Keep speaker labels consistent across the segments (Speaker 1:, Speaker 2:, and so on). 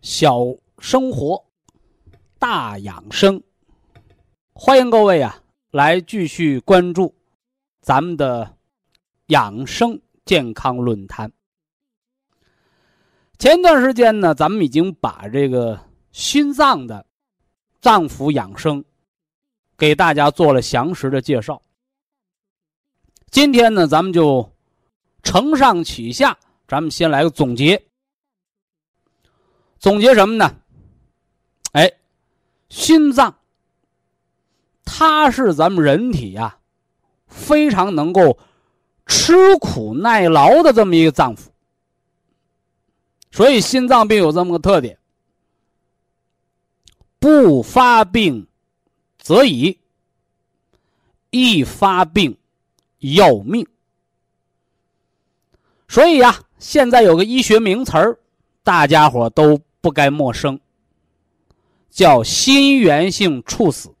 Speaker 1: 小生活，大养生，欢迎各位啊，来继续关注咱们的养生健康论坛。前段时间呢，咱们已经把这个心脏的脏腑养生给大家做了详实的介绍。今天呢，咱们就承上启下，咱们先来个总结。总结什么呢？哎，心脏，它是咱们人体呀非常能够吃苦耐劳的这么一个脏腑。所以心脏病有这么个特点：不发病则已，一发病要命。所以呀，现在有个医学名词儿，大家伙都不该陌生，叫心源性猝死。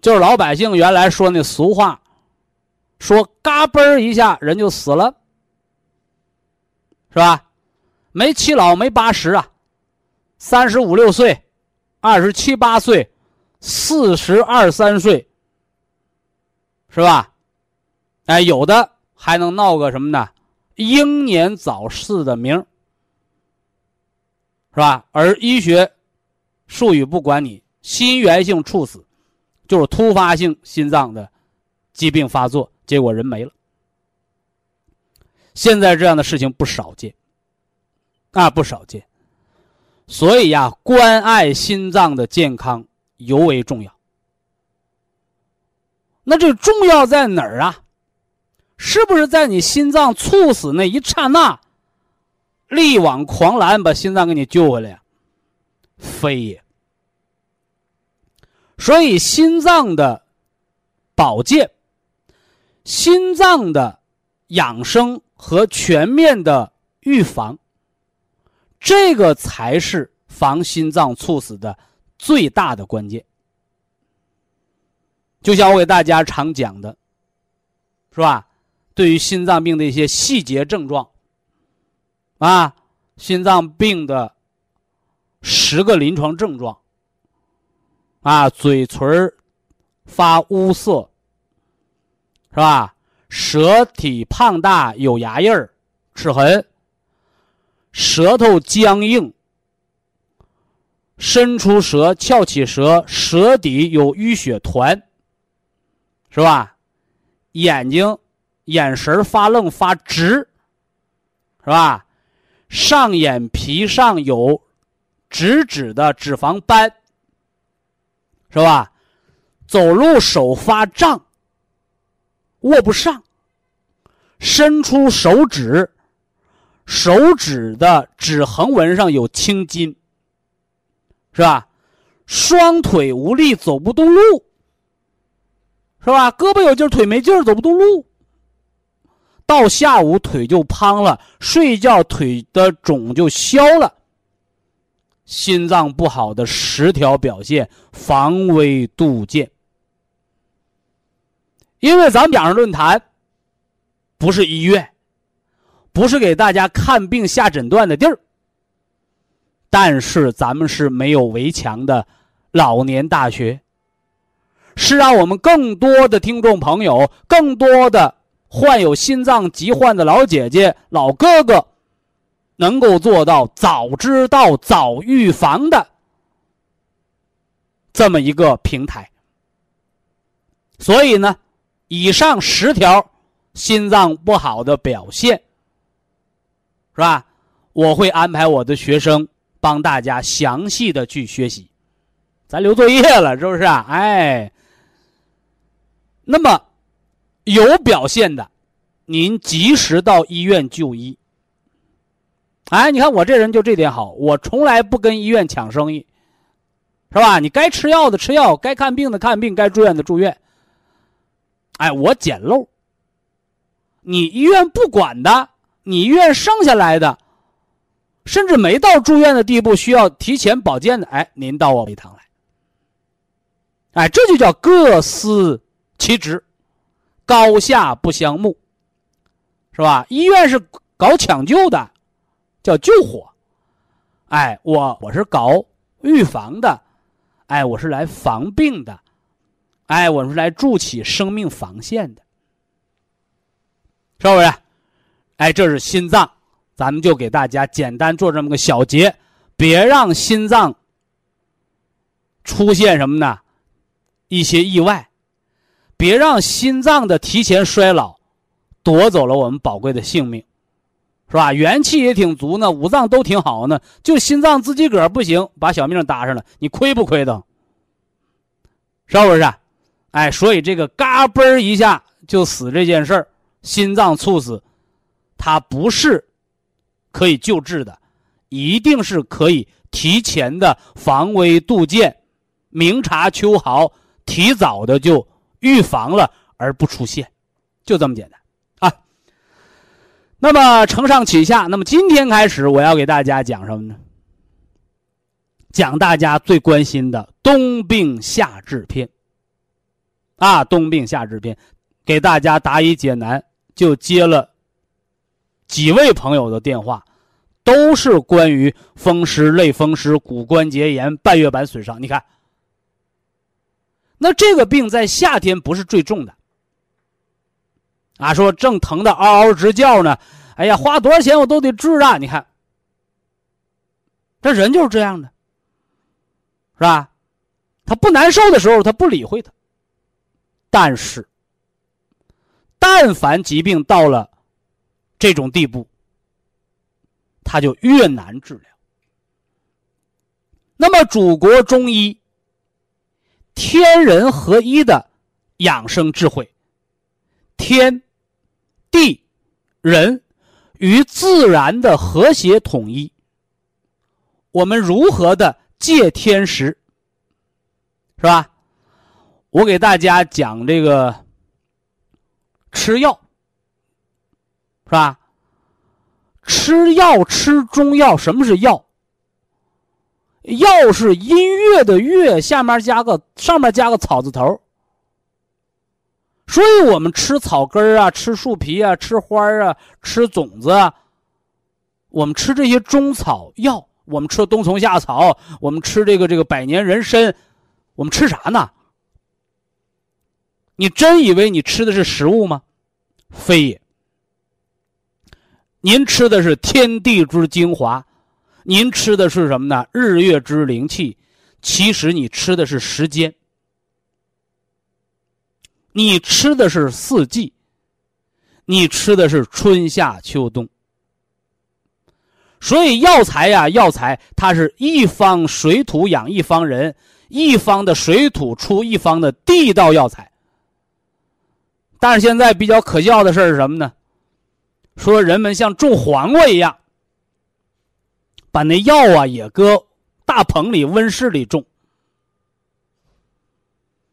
Speaker 1: 就是老百姓原来说那俗话，说嘎嘣一下人就死了。是吧？没七老没八十啊，三十五六岁，二十七八岁，四十二三岁，是吧？哎，有的还能闹个什么呢？英年早逝的名是吧？而医学术语不管你，心源性猝死，就是突发性心脏的疾病发作，结果人没了。现在这样的事情不少见，啊，不少见，所以呀，关爱心脏的健康尤为重要。那这重要在哪儿啊？是不是在你心脏猝死那一刹那，力挽狂澜把心脏给你救回来呀？非也。所以心脏的保健，心脏的养生。和全面的预防，这个才是防心脏猝死的最大的关键。就像我给大家常讲的，是吧？对于心脏病的一些细节症状，啊，心脏病的十个临床症状，啊，嘴唇发乌色，是吧？舌体胖大有牙印儿、齿痕，舌头僵硬，伸出舌、翘起舌，舌底有淤血团，是吧？眼睛眼神发愣发直，是吧？上眼皮上有直指的脂肪斑，是吧？走路手发胀。握不上，伸出手指，手指的指横纹上有青筋，是吧？双腿无力，走不动路，是吧？胳膊有劲儿，腿没劲儿，走不动路。到下午腿就胖了，睡觉腿的肿就消了。心脏不好的十条表现，防微杜渐。因为咱们养生论坛不是医院，不是给大家看病下诊断的地儿，但是咱们是没有围墙的老年大学，是让我们更多的听众朋友、更多的患有心脏疾患的老姐姐、老哥哥能够做到早知道、早预防的这么一个平台。所以呢，以上十条心脏不好的表现，是吧？我会安排我的学生帮大家详细的去学习，咱留作业了，是不是啊？哎，那么有表现的，您及时到医院就医。哎，你看我这人就这点好，我从来不跟医院抢生意，是吧？你该吃药的吃药，该看病的看病，该住院的住院。哎，我捡漏。你医院不管的，你医院剩下来的，甚至没到住院的地步，需要提前保健的，哎，您到我一堂来。哎，这就叫各司其职，高下不相慕，是吧？医院是搞抢救的，叫救火。哎，我我是搞预防的，哎，我是来防病的。哎，我是来筑起生命防线的，是不是？哎，这是心脏，咱们就给大家简单做这么个小结，别让心脏出现什么呢？一些意外，别让心脏的提前衰老夺走了我们宝贵的性命，是吧？元气也挺足呢，五脏都挺好呢，就心脏自己个儿不行，把小命搭上了，你亏不亏的？是不是？哎，所以这个嘎嘣一下就死这件事儿，心脏猝死，它不是可以救治的，一定是可以提前的防微杜渐，明察秋毫，提早的就预防了而不出现，就这么简单啊。那么承上启下，那么今天开始我要给大家讲什么呢？讲大家最关心的冬病夏治篇。啊，冬病夏治篇，给大家答疑解难，就接了几位朋友的电话，都是关于风湿、类风湿、骨关节炎、半月板损伤。你看，那这个病在夏天不是最重的，啊，说正疼的嗷嗷直叫呢，哎呀，花多少钱我都得治啊！你看，这人就是这样的，是吧？他不难受的时候，他不理会他。但是，但凡疾病到了这种地步，他就越难治疗。那么，祖国中医天人合一的养生智慧，天地人与自然的和谐统一，我们如何的借天时，是吧？我给大家讲这个吃药，是吧？吃药吃中药，什么是药？药是音乐的乐，下面加个上面加个草字头。所以我们吃草根啊，吃树皮啊，吃花啊，吃种子啊，我们吃这些中草药，我们吃冬虫夏草，我们吃这个这个百年人参，我们吃啥呢？你真以为你吃的是食物吗？非也。您吃的是天地之精华，您吃的是什么呢？日月之灵气。其实你吃的是时间，你吃的是四季，你吃的是春夏秋冬。所以药材呀，药材它是一方水土养一方人，一方的水土出一方的地道药材。但是现在比较可笑的事是什么呢？说人们像种黄瓜一样，把那药啊也搁大棚里、温室里种。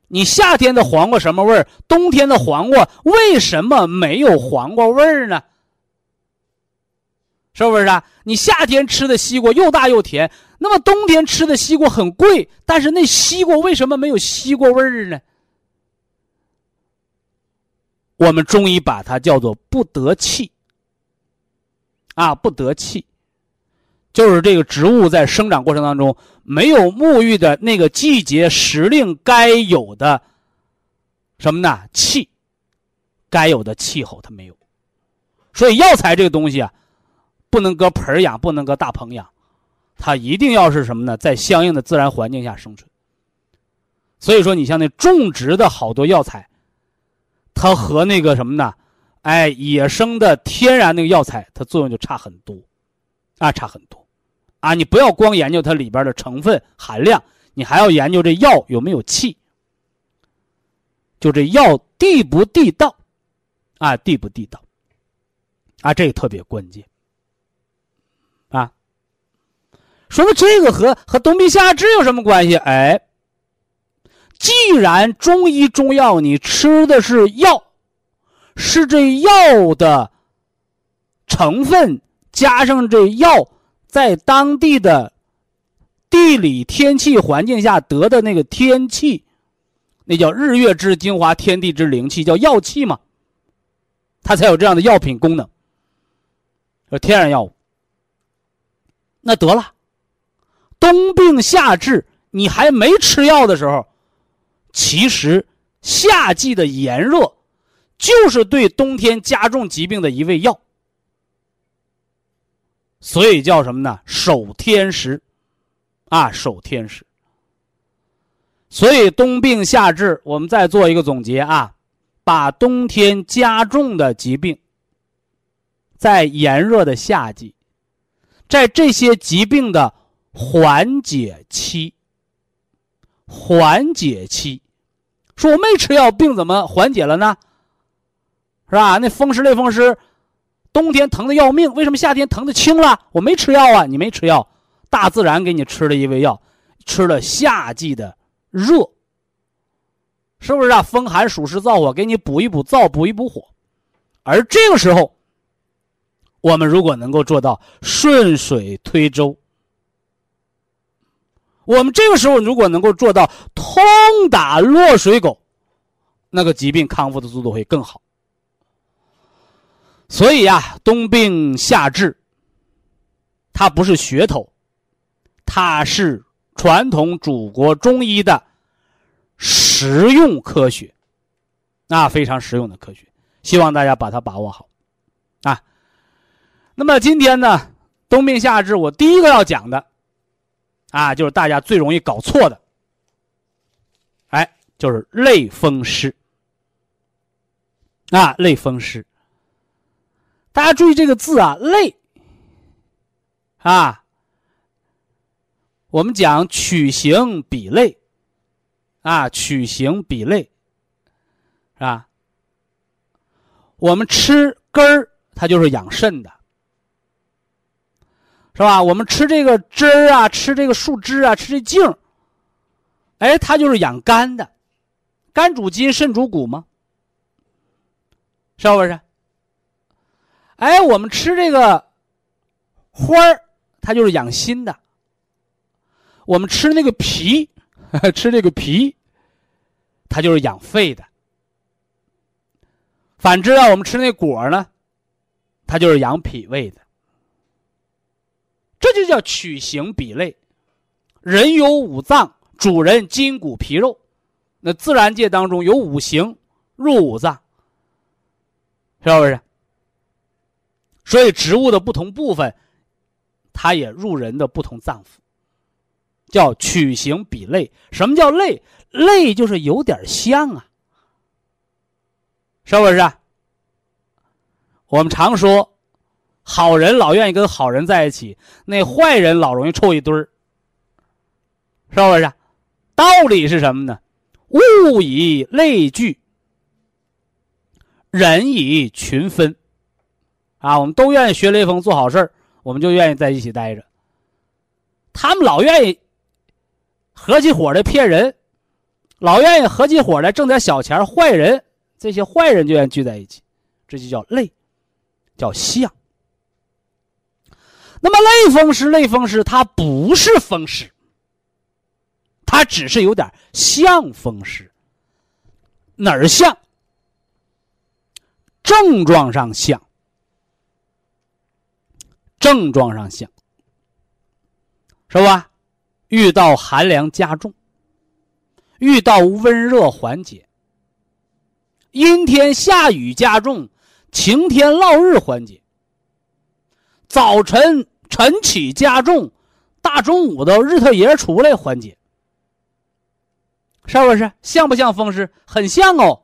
Speaker 1: 你夏天的黄瓜什么味儿？冬天的黄瓜为什么没有黄瓜味儿呢？是不是啊？你夏天吃的西瓜又大又甜，那么冬天吃的西瓜很贵，但是那西瓜为什么没有西瓜味儿呢？我们中医把它叫做不得气，啊，不得气，就是这个植物在生长过程当中没有沐浴的那个季节时令该有的什么呢？气，该有的气候它没有，所以药材这个东西啊，不能搁盆养，不能搁大棚养，它一定要是什么呢？在相应的自然环境下生存。所以说，你像那种植的好多药材，它和那个什么呢？哎，野生的天然那个药材，它作用就差很多，啊，差很多，啊，你不要光研究它里边的成分含量，你还要研究这药有没有气，就这药地不地道，啊，地不地道，啊，这个特别关键，啊，说那这个和和冬病夏治有什么关系？哎。既然中医中药你吃的是药，是这药的成分加上这药在当地的地理天气环境下得的那个天气，那叫日月之精华，天地之灵气，叫药气嘛，它才有这样的药品功能，天然药物。那得了，冬病夏治，你还没吃药的时候。其实，夏季的炎热，就是对冬天加重疾病的一味药，所以叫什么呢？守天时，啊，守天时。所以冬病夏治，我们再做一个总结啊，把冬天加重的疾病，在炎热的夏季，在这些疾病的缓解期，缓解期。说我没吃药，病怎么缓解了呢？是吧？那风湿类风湿，冬天疼的要命，为什么夏天疼的轻了？我没吃药啊，你没吃药，大自然给你吃了一味药，吃了夏季的热，是不是啊？风寒暑湿燥火，给你补一补燥，补一补火。而这个时候，我们如果能够做到顺水推舟。我们这个时候如果能够做到通打落水狗，那个疾病康复的速度会更好。所以呀，冬病夏治，它不是噱头，它是传统祖国中医的实用科学，啊，非常实用的科学，希望大家把它把握好，啊。那么今天呢，冬病夏治，我第一个要讲的。啊，就是大家最容易搞错的，哎，就是类风湿。啊，类风湿。大家注意这个字啊，类。啊，我们讲取形比类，啊，取形比类，是吧？我们吃根儿，它就是养肾的。是吧？我们吃这个汁儿啊，吃这个树枝啊，吃这茎儿，哎，它就是养肝的，肝主筋，肾主骨吗？是不是？哎，我们吃这个花儿，它就是养心的。我们吃那个皮，吃这个皮，它就是养肺的。反之啊，我们吃那果呢，它就是养脾胃的。这就叫取形比类。人有五脏，主人筋骨皮肉。那自然界当中有五行入五脏，是不是？所以植物的不同部分，它也入人的不同脏腑，叫取形比类。什么叫类？类就是有点像啊，是不是？我们常说。好人老愿意跟好人在一起，那坏人老容易凑一堆儿，是不是？道理是什么呢？物以类聚，人以群分。啊，我们都愿意学雷锋做好事我们就愿意在一起待着。他们老愿意合起伙来骗人，老愿意合起伙来挣点小钱坏人，这些坏人就愿意聚在一起，这就叫类，叫像。那么类风湿，类风湿它不是风湿，它只是有点像风湿。哪儿像？症状上像，症状上像，是吧？遇到寒凉加重，遇到温热缓解，阴天下雨加重，晴天落日缓解。早晨晨起加重，大中午的日头爷出来缓解，是不是？像不像风湿？很像哦，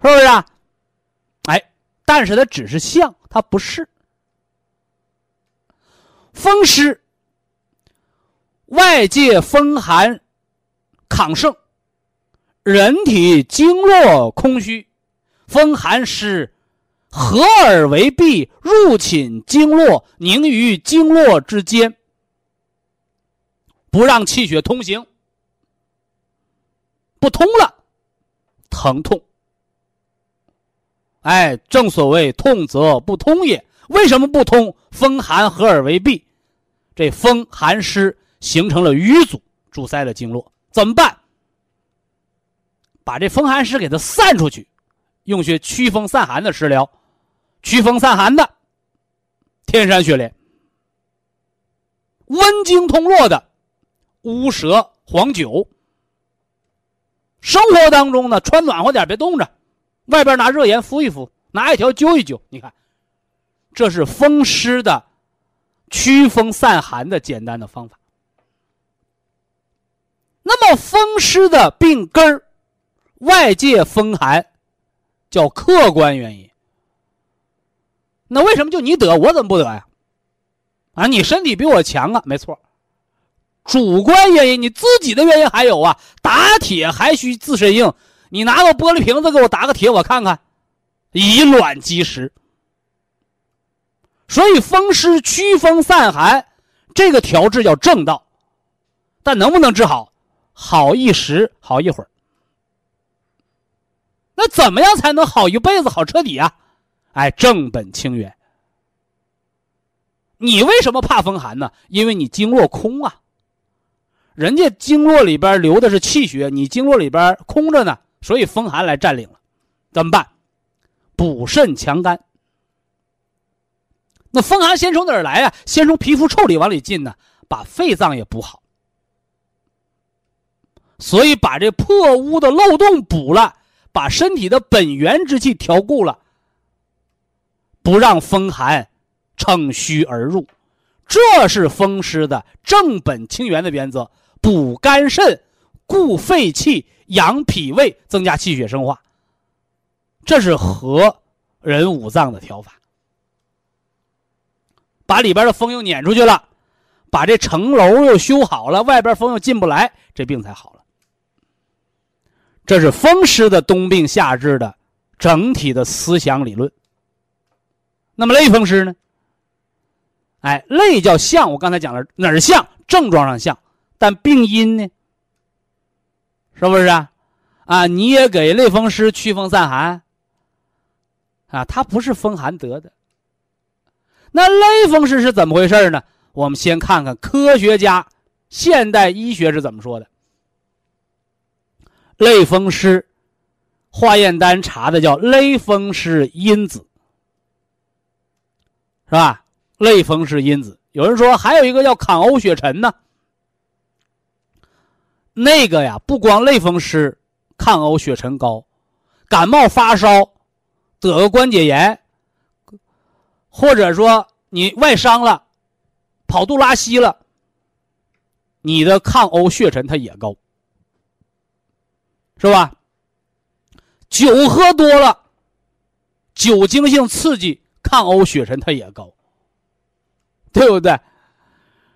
Speaker 1: 是不是啊？哎，但是它只是像，它不是。风湿，外界风寒亢盛，人体经络空虚，风寒湿。合而为痹，入侵经络，凝于经络之间，不让气血通行。不通了，疼痛。哎，正所谓痛则不通也。为什么不通？风寒合而为痹，这风寒湿形成了瘀阻，阻塞了经络。怎么办？把这风寒湿给它散出去，用些驱风散寒的食疗。驱风散寒的天山雪莲，温经通络的乌蛇黄酒。生活当中呢，穿暖和点，别冻着，外边拿热盐敷一敷，拿一条灸一灸。你看，这是风湿的驱风散寒的简单的方法。那么风湿的病根儿，外界风寒，叫客观原因。那为什么就你得，我怎么不得呀？啊，你身体比我强啊，没错。主观原因，你自己的原因还有啊。打铁还需自身硬，你拿个玻璃瓶子给我打个铁，我看看，以卵击石。所以风湿驱风散寒，这个调治叫正道，但能不能治好？好一时，好一会儿。那怎么样才能好一辈子，好彻底啊？哎，正本清源。你为什么怕风寒呢？因为你经络空啊。人家经络里边流的是气血，你经络里边空着呢，所以风寒来占领了。怎么办？补肾强肝。那风寒先从哪儿来啊？先从皮肤腠理往里进呢，把肺脏也补好。所以把这破屋的漏洞补了，把身体的本源之气调固了。不让风寒乘虚而入，这是风湿的正本清源的原则：补肝肾、固肺气、养脾胃、增加气血生化。这是和人五脏的调法。把里边的风又撵出去了，把这城楼又修好了，外边风又进不来，这病才好了。这是风湿的冬病夏治的整体的思想理论。那么类风湿呢？哎，类叫像，我刚才讲了哪儿像？症状上像，但病因呢？是不是啊？啊，你也给类风湿祛风散寒啊？它不是风寒得的。那类风湿是怎么回事呢？我们先看看科学家现代医学是怎么说的。类风湿化验单查的叫类风湿因子。是吧？类风湿因子，有人说还有一个叫抗欧血沉呢。那个呀，不光类风湿抗欧血沉高，感冒发烧得个关节炎，或者说你外伤了，跑肚拉稀了，你的抗欧血沉它也高，是吧？酒喝多了，酒精性刺激。抗欧血沉它也高，对不对？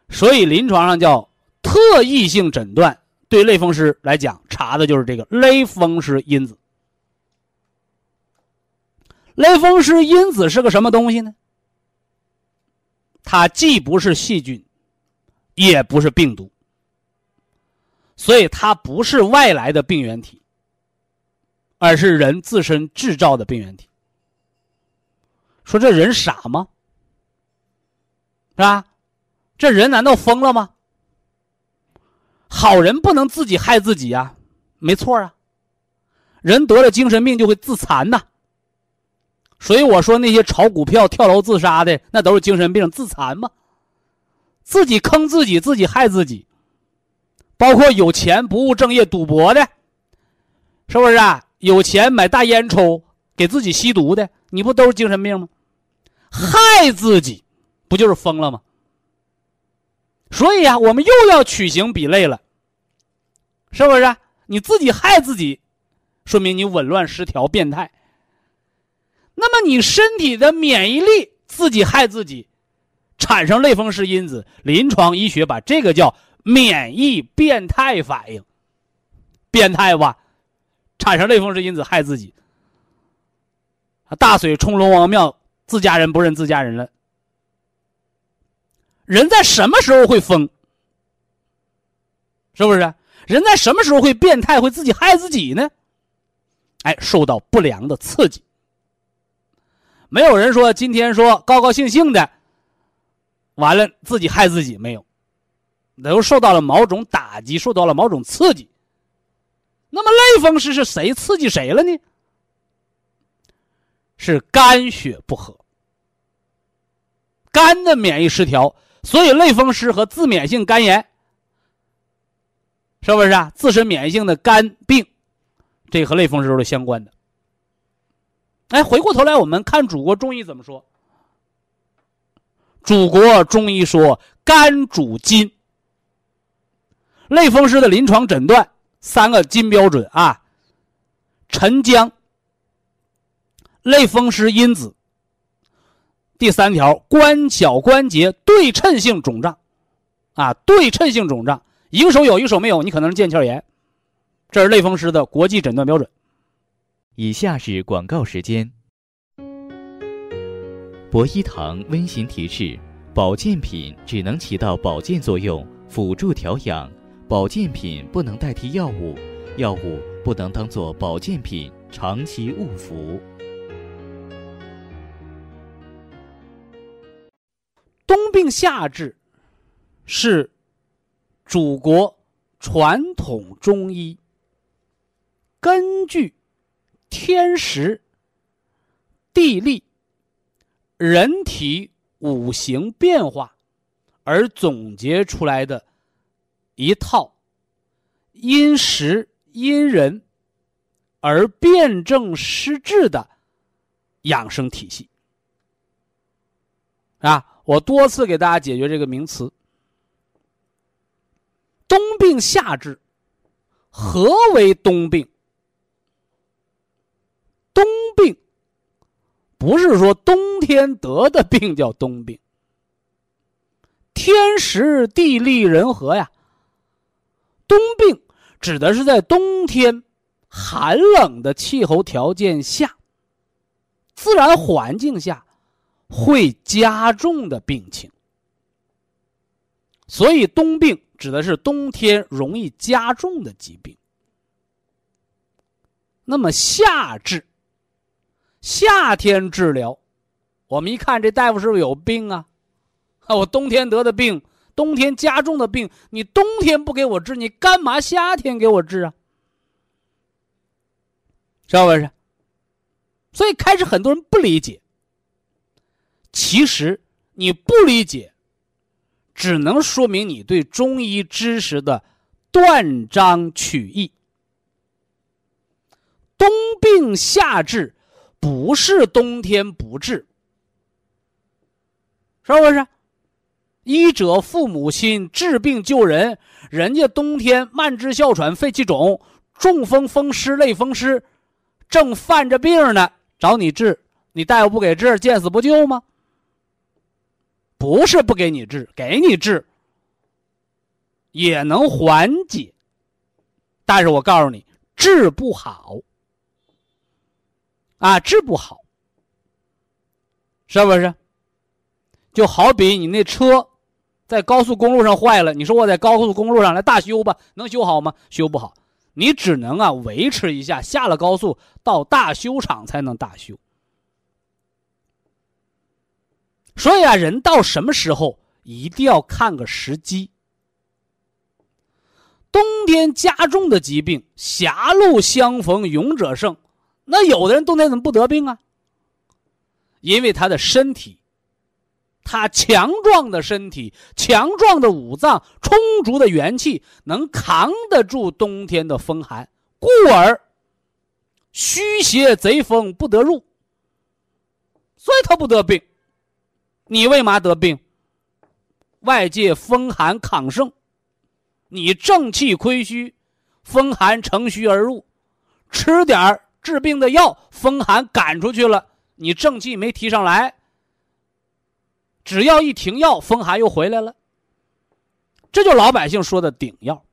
Speaker 1: 所以临床上叫特异性诊断，对类风湿来讲查的就是这个类风湿因子。类风湿因子是个什么东西呢？它既不是细菌，也不是病毒，所以它不是外来的病原体，而是人自身制造的病原体。说这人傻吗？是吧？这人难道疯了吗？好人不能自己害自己呀，没错啊。人得了精神病就会自残呐。所以我说那些炒股票、跳楼自杀的，那都是精神病自残嘛，自己坑自己，自己害自己。包括有钱不务正业、赌博的，是不是啊？有钱买大烟抽，给自己吸毒的，你不都是精神病吗？害自己，不就是疯了吗？所以啊，我们又要取形比类了，是不是？你自己害自己，说明你紊乱失调、变态。那么你身体的免疫力自己害自己，产生类风湿因子，临床医学把这个叫免疫变态反应，变态吧？产生类风湿因子害自己，大水冲龙王庙，自家人不认自家人了。人在什么时候会疯？是不是？人在什么时候会变态，会自己害自己呢？哎，受到不良的刺激。没有人说今天说高高兴兴的，完了自己害自己没有，都受到了某种打击，受到了某种刺激。那么类风湿是谁刺激谁了呢？是肝血不和，肝的免疫失调，所以类风湿和自免性肝炎，是不是啊？自身免疫性的肝病，这和类风湿都是相关的。哎，回过头来，我们看祖国中医怎么说。祖国中医说，肝主筋。类风湿的临床诊断三个金标准啊：沉僵、类风湿因子。第三条，关小关节对称性肿胀，啊，对称性肿胀，一个手有，一个手没有，你可能是腱鞘炎。这是类风湿的国际诊断标准。
Speaker 2: 以下是广告时间。博一堂温馨提示：保健品只能起到保健作用，辅助调养；保健品不能代替药物，药物不能当做保健品长期误服。
Speaker 1: 冬病夏治是祖国传统中医根据。天时、地利、人体五行变化而总结出来的一套因时因人而辨证施治的养生体系啊！我多次给大家解决这个名词：冬病夏治。何为冬病？冬病不是说冬天得的病叫冬病，天时地利人和呀。冬病指的是在冬天寒冷的气候条件下、自然环境下会加重的病情，所以冬病指的是冬天容易加重的疾病。那么夏治。夏天治疗，我们一看这大夫是不是有病啊？我冬天得的病，冬天加重的病，你冬天不给我治，你干嘛夏天给我治啊？是不是？所以开始很多人不理解。其实你不理解，只能说明你对中医知识的断章取义。冬病夏治。不是冬天不治，是不是？医者父母心，治病救人。人家冬天慢支、哮喘、肺气肿、中风、风湿、类风湿，正犯着病呢，找你治，你大夫不给治，见死不救吗？不是不给你治，给你治也能缓解，但是我告诉你，治不好。啊，治不好，是不是？就好比你那车在高速公路上坏了，你说我在高速公路上来大修吧，能修好吗？修不好，你只能啊维持一下，下了高速到大修厂才能大修。所以啊，人到什么时候一定要看个时机。冬天加重的疾病，狭路相逢勇者胜。那有的人冬天怎么不得病啊？因为他的身体，他强壮的身体、强壮的五脏、充足的元气，能扛得住冬天的风寒，故而虚邪贼风不得入，所以他不得病。你为嘛得病？外界风寒亢盛，你正气亏虚，风寒乘虚而入，吃点治病的药，风寒赶出去了，你正气没提上来。只要一停药，风寒又回来了。这就老百姓说的顶药。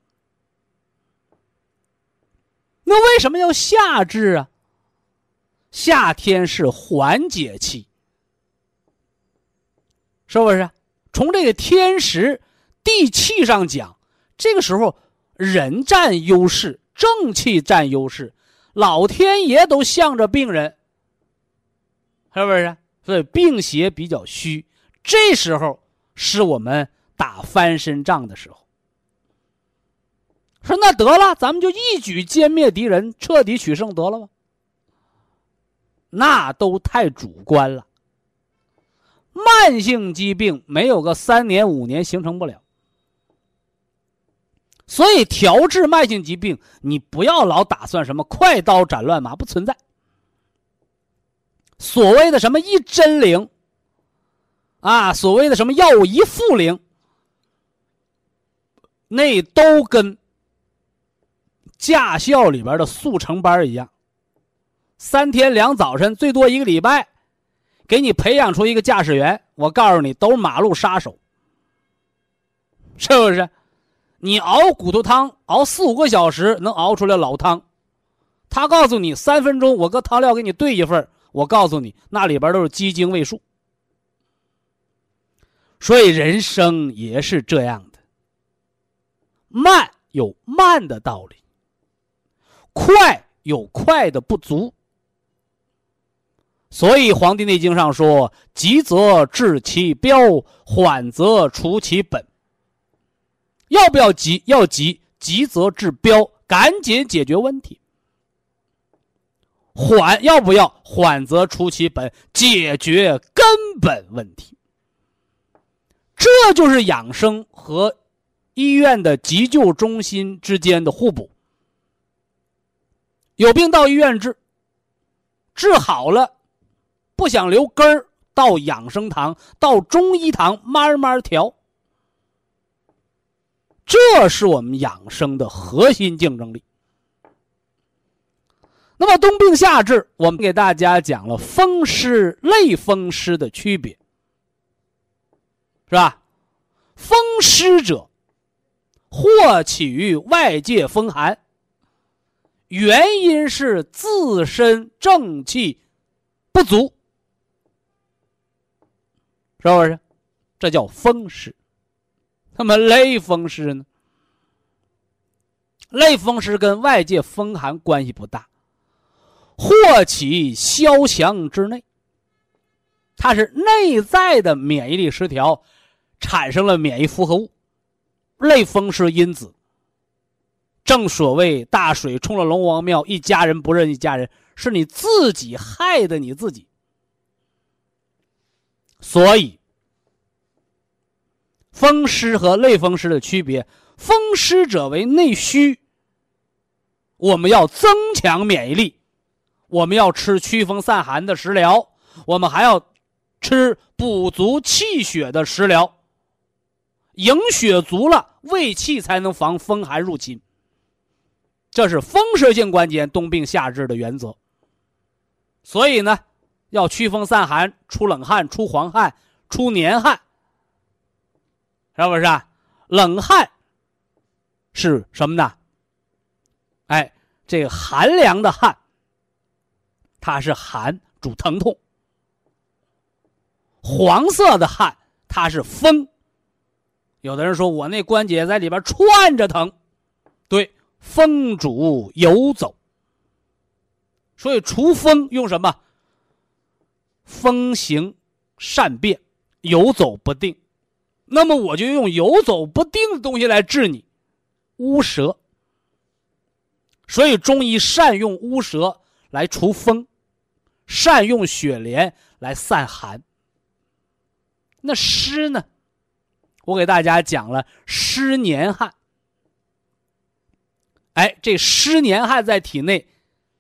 Speaker 1: 那为什么要夏治啊？夏天是缓解期，是不是？从这个天时、地气上讲，这个时候人占优势，正气占优势，老天爷都向着病人，是不是？所以病邪比较虚，这时候是我们打翻身仗的时候。说那得了，咱们就一举歼灭敌人，彻底取胜得了吧？那都太主观了。慢性疾病没有个三年五年形成不了，所以调治慢性疾病，你不要老打算什么快刀斩乱麻，不存在。所谓的什么一针灵，啊，所谓的什么药物一副灵，那都跟。驾校里边的速成班一样，三天两早晨，最多一个礼拜，给你培养出一个驾驶员。我告诉你，都是马路杀手，是不是？你熬骨头汤，熬四五个小时能熬出来老汤。他告诉你三分钟，我搁汤料给你兑一份我告诉你，那里边都是鸡精味素。所以人生也是这样的，慢有慢的道理。快有快的不足，所以《黄帝内经》上说：“急则治其标，缓则除其本。”要不要急？要急，急则治标，赶紧解决问题。缓要不要？缓则除其本，解决根本问题。这就是养生和医院的急救中心之间的互补。有病到医院治，治好了，不想留根儿，到养生堂、到中医堂慢慢调。这是我们养生的核心竞争力。那么冬病夏治，我们给大家讲了风湿、类风湿的区别，是吧？风湿者，或起于外界风寒。原因是自身正气不足，是不是？这叫风湿。那么类风湿呢？类风湿跟外界风寒关系不大，祸起萧墙之内。它是内在的免疫力失调，产生了免疫复合物，类风湿因子。正所谓大水冲了龙王庙，一家人不认一家人，是你自己害的你自己。所以，风湿和类风湿的区别：风湿者为内虚，我们要增强免疫力，我们要吃祛风散寒的食疗，我们还要吃补足气血的食疗。营血足了，胃气才能防风寒入侵。这是风湿性关节冬病夏治的原则。所以呢，要祛风散寒、出冷汗、出黄汗、出黏汗，是不是啊？冷汗是什么呢？哎，这寒凉的汗，它是寒，主疼痛。黄色的汗，它是风。有的人说我那关节在里边串着疼，对。风主游走，所以除风用什么？风行善变，游走不定。那么我就用游走不定的东西来治你，乌蛇。所以中医善用乌蛇来除风，善用雪莲来散寒。那湿呢？我给大家讲了湿黏汗。哎，这湿黏汗在体内，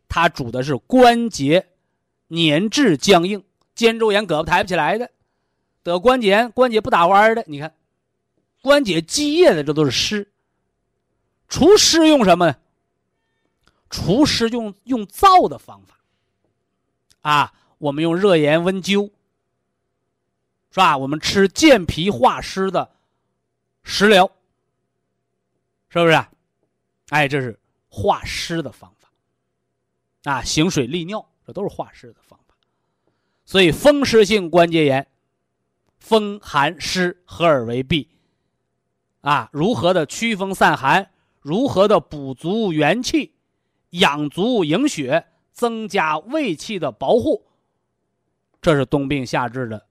Speaker 1: 它主的是关节粘滞僵硬，肩周炎胳膊抬不起来的，得关节炎，关节不打弯的，你看，关节积液的，这都是湿。除湿用什么呢？除湿用用燥的方法。啊，我们用热盐温灸，是吧？我们吃健脾化湿的食疗，是不是？哎，这是化湿的方法。啊，行水利尿，这都是化湿的方法。所以，风湿性关节炎，风寒湿合而为痹。啊，如何的驱风散寒？如何的补足元气，养足营血？增加胃气的保护，这是冬病夏治的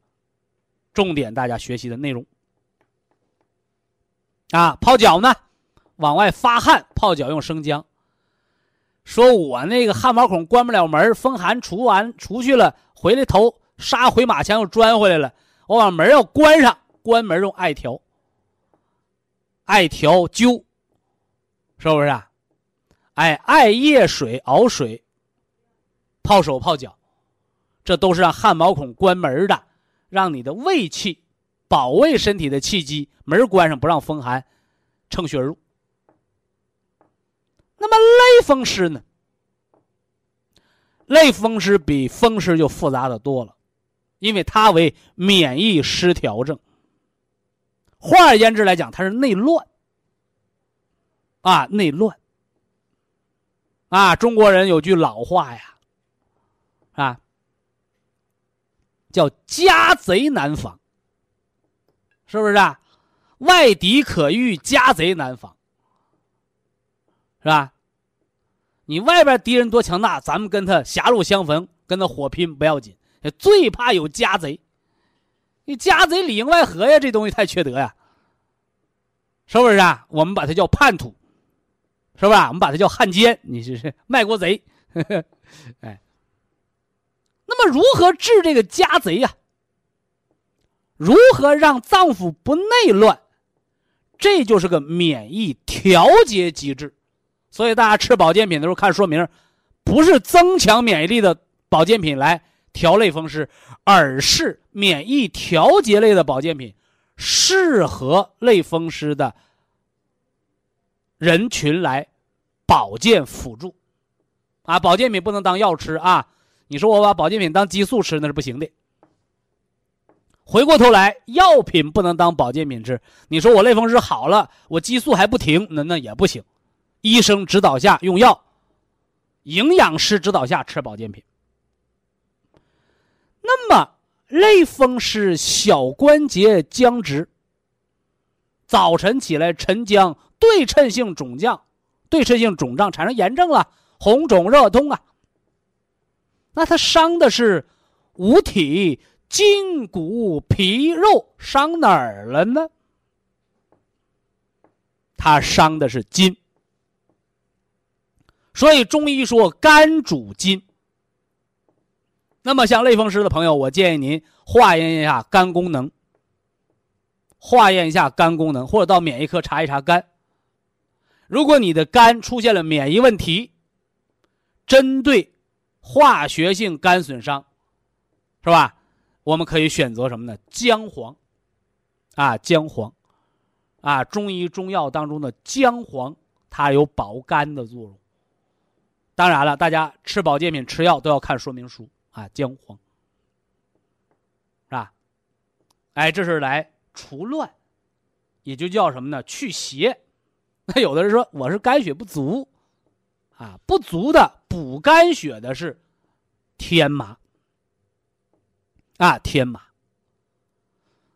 Speaker 1: 重点，大家学习的内容。啊，泡脚呢，往外发汗，泡脚用生姜。说我那个汗毛孔关不了门，风寒除完出去了，回来头杀回马枪又钻回来了，我把门要关上，关门用艾条，艾条灸，是不是啊？哎，艾叶水熬水。泡手泡脚，这都是让汗毛孔关门的，让你的胃气保卫身体的气机门关上，不让风寒乘虚而入。那么类风湿呢？类风湿比风湿就复杂的多了，因为它为免疫失调症。换而言之来讲，它是内乱啊，内乱啊。中国人有句老话呀。啊，叫家贼难防，是不是啊？外敌可遇，家贼难防，是吧？你外边敌人多强大，咱们跟他狭路相逢，跟他火拼不要紧，最怕有家贼。你家贼里应外合呀，这东西太缺德呀，是不是啊？我们把它叫叛徒，是吧？我们把它叫汉奸，你是是卖国贼，哎。那么如何治这个家贼呀？如何让脏腑不内乱？这就是个免疫调节机制。所以大家吃保健品的时候看说明，不是增强免疫力的保健品来调类风湿，而是免疫调节类的保健品，适合类风湿的人群来保健辅助。啊，保健品不能当药吃啊。你说我把保健品当激素吃那是不行的。回过头来，药品不能当保健品吃。你说我类风湿好了，我激素还不停，那那也不行。医生指导下用药，营养师指导下吃保健品。那么类风湿小关节僵直，早晨起来晨僵，对称性肿胀，对称性肿胀产生炎症了，红肿热痛啊。那它伤的是五体、筋骨、皮肉，伤哪儿了呢？它伤的是筋，所以中医说肝主筋。那么像类风湿的朋友，我建议您化验一下肝功能，化验一下肝功能，或者到免疫科查一查肝。如果你的肝出现了免疫问题，针对。化学性肝损伤，是吧？我们可以选择什么呢？姜黄，啊，姜黄，啊，中医中药当中的姜黄，它有保肝的作用。当然了，大家吃保健品、吃药都要看说明书啊。姜黄，是吧？哎，这是来除乱，也就叫什么呢？去邪。那有的人说我是肝血不足。啊，不足的补肝血的是天麻。啊，天麻。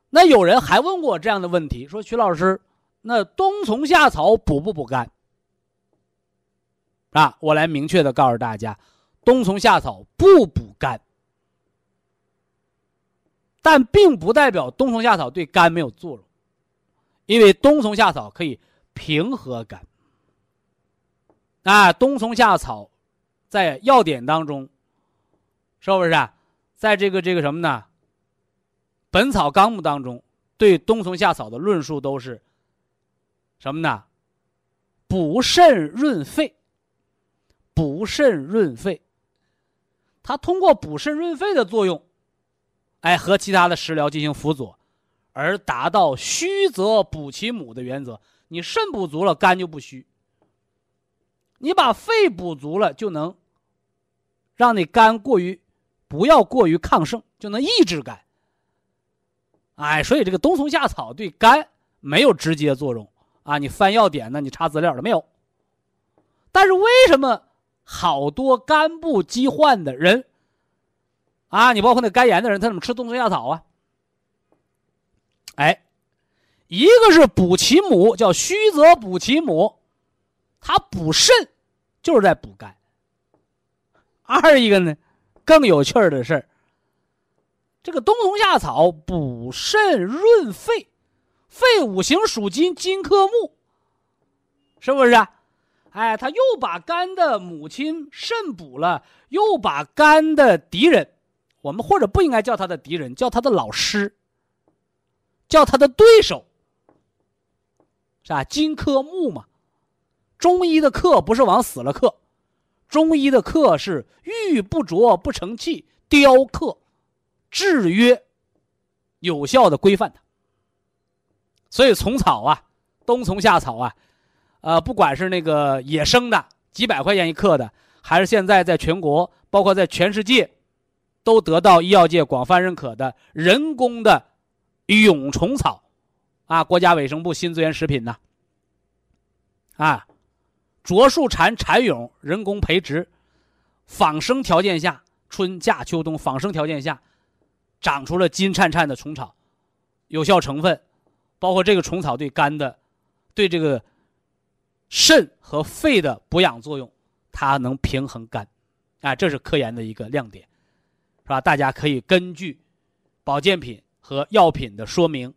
Speaker 1: 那有人还问过我这样的问题，说徐老师，那冬虫夏草补不补肝？啊，我来明确的告诉大家，冬虫夏草不补肝，但并不代表冬虫夏草对肝没有作用，因为冬虫夏草可以平和肝。啊，冬虫夏草，在药典当中，是不是啊？在这个这个什么呢？《本草纲目》当中，对冬虫夏草的论述都是什么呢？补肾润肺，补肾润肺。它通过补肾润肺的作用，哎，和其他的食疗进行辅佐，而达到虚则补其母的原则。你肾补足了，肝就不虚。你把肺补足了，就能让你肝过于不要过于亢盛，就能抑制肝。哎，所以这个冬虫夏草对肝没有直接作用啊！你翻药典呢，你查资料了没有？但是为什么好多肝部疾患的人啊，你包括那肝炎的人，他怎么吃冬虫夏草啊？哎，一个是补其母，叫虚则补其母，它补肾就是在补肝。二一个呢，更有趣儿的事儿。这个冬虫夏草补肾润肺，肺五行属金，金克木，是不是啊？哎，他又把肝的母亲肾补了，又把肝的敌人，我们或者不应该叫他的敌人，叫他的老师，叫他的对手，是吧？金克木嘛，中医的克不是往死了克，中医的克是玉不琢不成器，雕刻。制约，有效的规范它。所以虫草啊，冬虫夏草啊，呃，不管是那个野生的几百块钱一克的，还是现在在全国，包括在全世界，都得到医药界广泛认可的人工的蛹虫草，啊，国家卫生部新资源食品呢，啊，卓树蝉蚕蛹人工培植，仿生条件下，春夏秋冬仿生条件下。长出了金灿灿的虫草，有效成分，包括这个虫草对肝的、对这个肾和肺的补养作用，它能平衡肝，啊，这是科研的一个亮点，是吧？大家可以根据保健品和药品的说明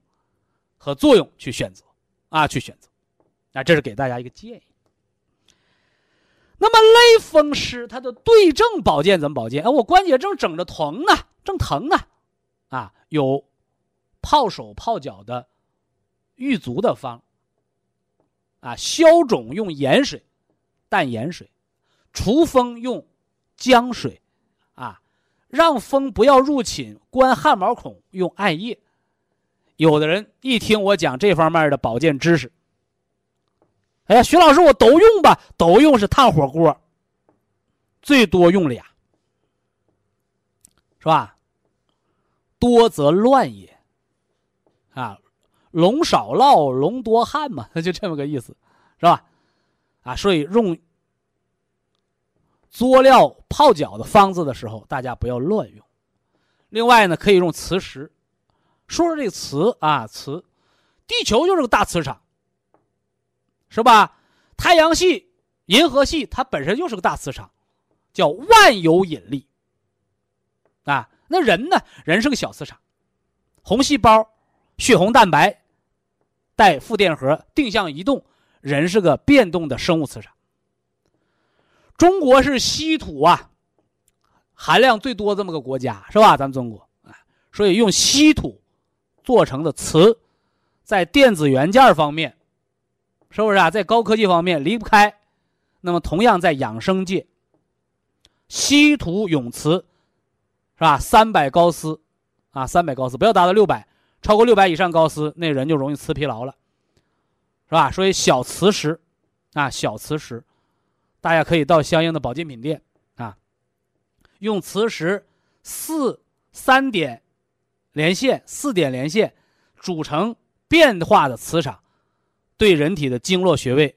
Speaker 1: 和作用去选择，啊，去选择，啊，这是给大家一个建议。那么类风湿它的对症保健怎么保健？哎，我关节正整着疼呢，正疼呢。啊，有泡手泡脚的玉足的方。啊，消肿用盐水，淡盐水；除风用姜水，啊，让风不要入侵，关汗毛孔用艾叶。有的人一听我讲这方面的保健知识，哎呀，徐老师，我都用吧，都用是烫火锅，最多用俩，是吧？多则乱也，啊，龙少涝，龙多旱嘛，就这么个意思，是吧？啊，所以用佐料泡脚的方子的时候，大家不要乱用。另外呢，可以用磁石。说说这磁啊，磁，地球就是个大磁场，是吧？太阳系、银河系它本身就是个大磁场，叫万有引力，啊。那人呢？人是个小磁场，红细胞、血红蛋白带负电荷定向移动，人是个变动的生物磁场。中国是稀土啊含量最多这么个国家，是吧？咱们中国啊，所以用稀土做成的磁，在电子元件方面，是不是啊？在高科技方面离不开。那么，同样在养生界，稀土永磁。是吧？三百高斯，啊，三百高斯不要达到六百，超过六百以上高斯，那人就容易磁疲劳了，是吧？所以小磁石，啊，小磁石，大家可以到相应的保健品店啊，用磁石四三点连线，四点连线组成变化的磁场，对人体的经络穴位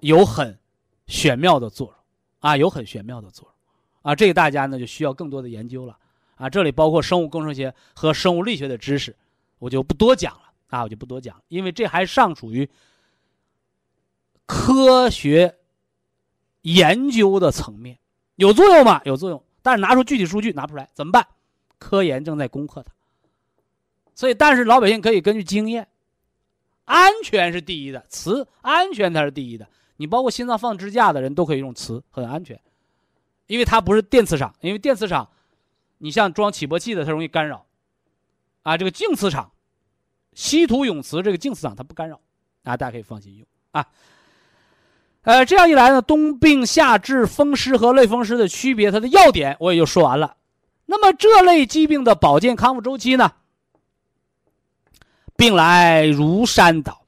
Speaker 1: 有很玄妙的作用，啊，有很玄妙的作用。啊，这个大家呢就需要更多的研究了，啊，这里包括生物工程学和生物力学的知识，我就不多讲了啊，我就不多讲，因为这还尚属于科学研究的层面，有作用吗？有作用，但是拿出具体数据拿不出来，怎么办？科研正在攻克它，所以，但是老百姓可以根据经验，安全是第一的，磁安全它是第一的，你包括心脏放支架的人都可以用磁，很安全。因为它不是电磁场，因为电磁场，你像装起搏器的，它容易干扰，啊，这个静磁场，稀土永磁这个静磁场它不干扰，啊，大家可以放心用啊。呃，这样一来呢，冬病夏治、风湿和类风湿的区别，它的要点我也就说完了。那么这类疾病的保健康复周期呢？病来如山倒，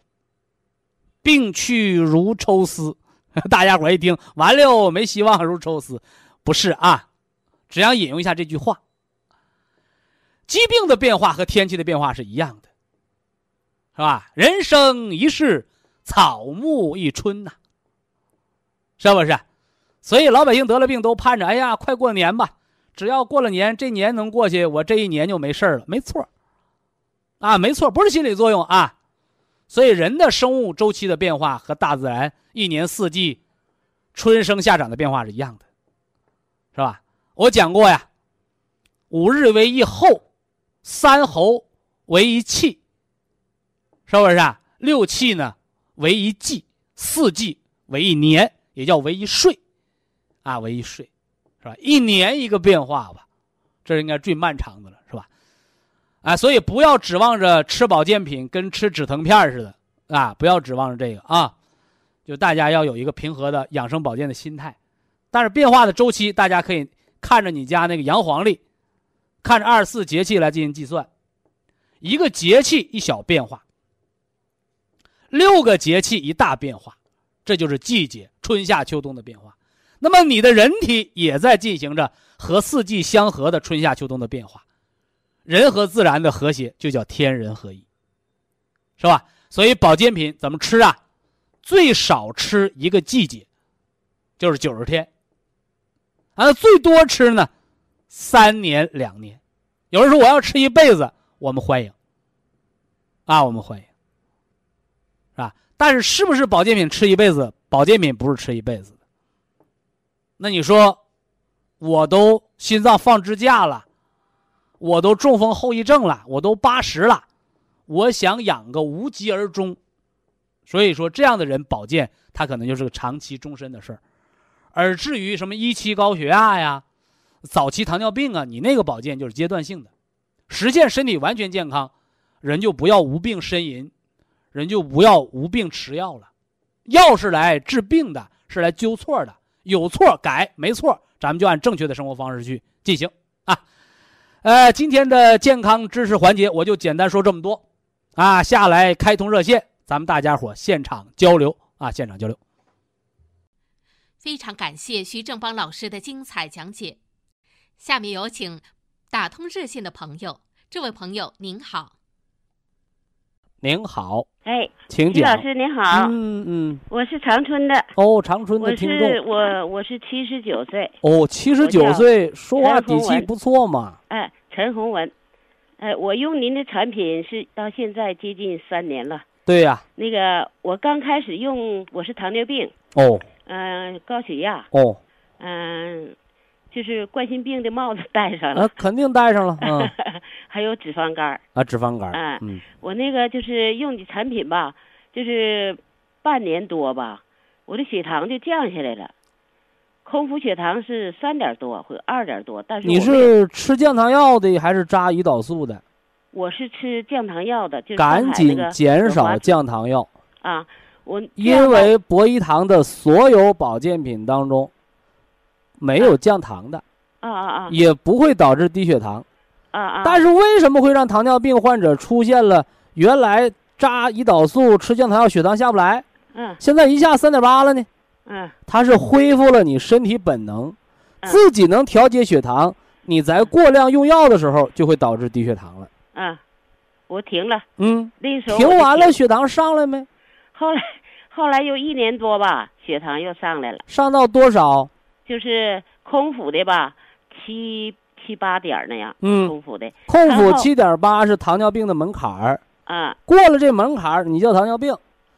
Speaker 1: 病去如抽丝。大家伙一听完了，没希望如抽丝，不是啊？只想引用一下这句话。疾病的变化和天气的变化是一样的，是吧？人生一世，草木一春呐，是不是？所以老百姓得了病都盼着，哎呀，快过年吧！只要过了年，这年能过去，我这一年就没事了。没错，啊，没错，不是心理作用啊。所以人的生物周期的变化和大自然一年四季春生夏长的变化是一样的，是吧？我讲过呀，五日为一候，三候为一气，是不是啊？六气呢为一季，四季为一年，也叫为一岁。啊，为一岁，是吧？一年一个变化吧，这应该最漫长的了，是吧？啊，所以不要指望着吃保健品跟吃止疼片似的啊，不要指望着这个啊，就大家要有一个平和的养生保健的心态。但是变化的周期，大家可以看着你家那个阳黄历，看着二十四节气来进行计算，一个节气一小变化，六个节气一大变化，这就是季节春夏秋冬的变化。那么你的人体也在进行着和四季相合的春夏秋冬的变化，人和自然的和谐就叫天人合一，是吧？所以保健品怎么吃啊？最少吃一个季节，就是九十天。啊，最多吃呢，三年两年。有人说我要吃一辈子，我们欢迎。啊，我们欢迎，是吧？但是是不是保健品吃一辈子？保健品不是吃一辈子。那你说，我都心脏放支架了，我都中风后遗症了，我都八十了，我想养个无疾而终。所以说，这样的人保健，他可能就是个长期终身的事儿。而至于什么一期高血压呀、早期糖尿病啊，你那个保健就是阶段性的。实现身体完全健康，人就不要无病呻吟，人就不要无病吃药了。药是来治病的，是来纠错的。有错改，没错，咱们就按正确的生活方式去进行啊。呃，今天的健康知识环节我就简单说这么多啊。下来开通热线，咱们大家伙现场交流啊，现场交流。
Speaker 3: 非常感谢徐正邦老师的精彩讲解。下面有请打通热线的朋友，这位朋友您好。
Speaker 1: 您好，
Speaker 4: 哎，
Speaker 1: 请讲。
Speaker 4: 徐老师您好，
Speaker 1: 嗯嗯，
Speaker 4: 我是长春的，
Speaker 1: 哦，长春的听
Speaker 4: 是
Speaker 1: 众，
Speaker 4: 我我是七十九岁，
Speaker 1: 哦，七十九岁，说话底气不错嘛。
Speaker 4: 哎，陈红文，哎，我用您的产品是到现在接近三年了。
Speaker 1: 对呀、
Speaker 4: 那个我刚开始用，我是糖尿病，
Speaker 1: 哦。
Speaker 4: 嗯、高血压，
Speaker 1: 哦，
Speaker 4: 嗯、就是冠心病的帽子戴上
Speaker 1: 那、
Speaker 4: 了，
Speaker 1: 肯定戴上了，嗯。
Speaker 4: 还有脂肪肝儿。
Speaker 1: 啊，脂肪肝嗯，
Speaker 4: 我那个就是用的产品吧，就是半年多吧，我的血糖就降下来了，空腹血糖是三点多或二点多，但是
Speaker 1: 你是吃降糖药的还是扎胰岛素的？
Speaker 4: 我是吃降糖药的，就
Speaker 1: 赶紧减少降糖药，
Speaker 4: 啊，我
Speaker 1: 因为博医堂的所有保健品当中没有降糖的，
Speaker 4: 啊啊啊
Speaker 1: 也不会导致低血糖。
Speaker 4: 啊啊，
Speaker 1: 但是为什么会让糖尿病患者出现了原来扎胰岛素、吃降糖药血糖下不来，
Speaker 4: 嗯
Speaker 1: 现在一下三点八了呢？
Speaker 4: 嗯
Speaker 1: 它是恢复了你身体本能，
Speaker 4: 嗯
Speaker 1: 自己能调节血糖。你在过量用药的时候，就会导致低血糖了。
Speaker 4: 嗯，我停了，
Speaker 1: 嗯，停完了，血糖上来没？
Speaker 4: 后来 后来又一年多吧，血糖又上来了，
Speaker 1: 上到多少？
Speaker 4: 就是空腹的吧，七七八点儿那样，
Speaker 1: 嗯，
Speaker 4: 空腹的。
Speaker 1: 空腹七点八是糖尿病的门槛儿，
Speaker 4: 啊。
Speaker 1: 过了这门槛儿，你叫糖尿病；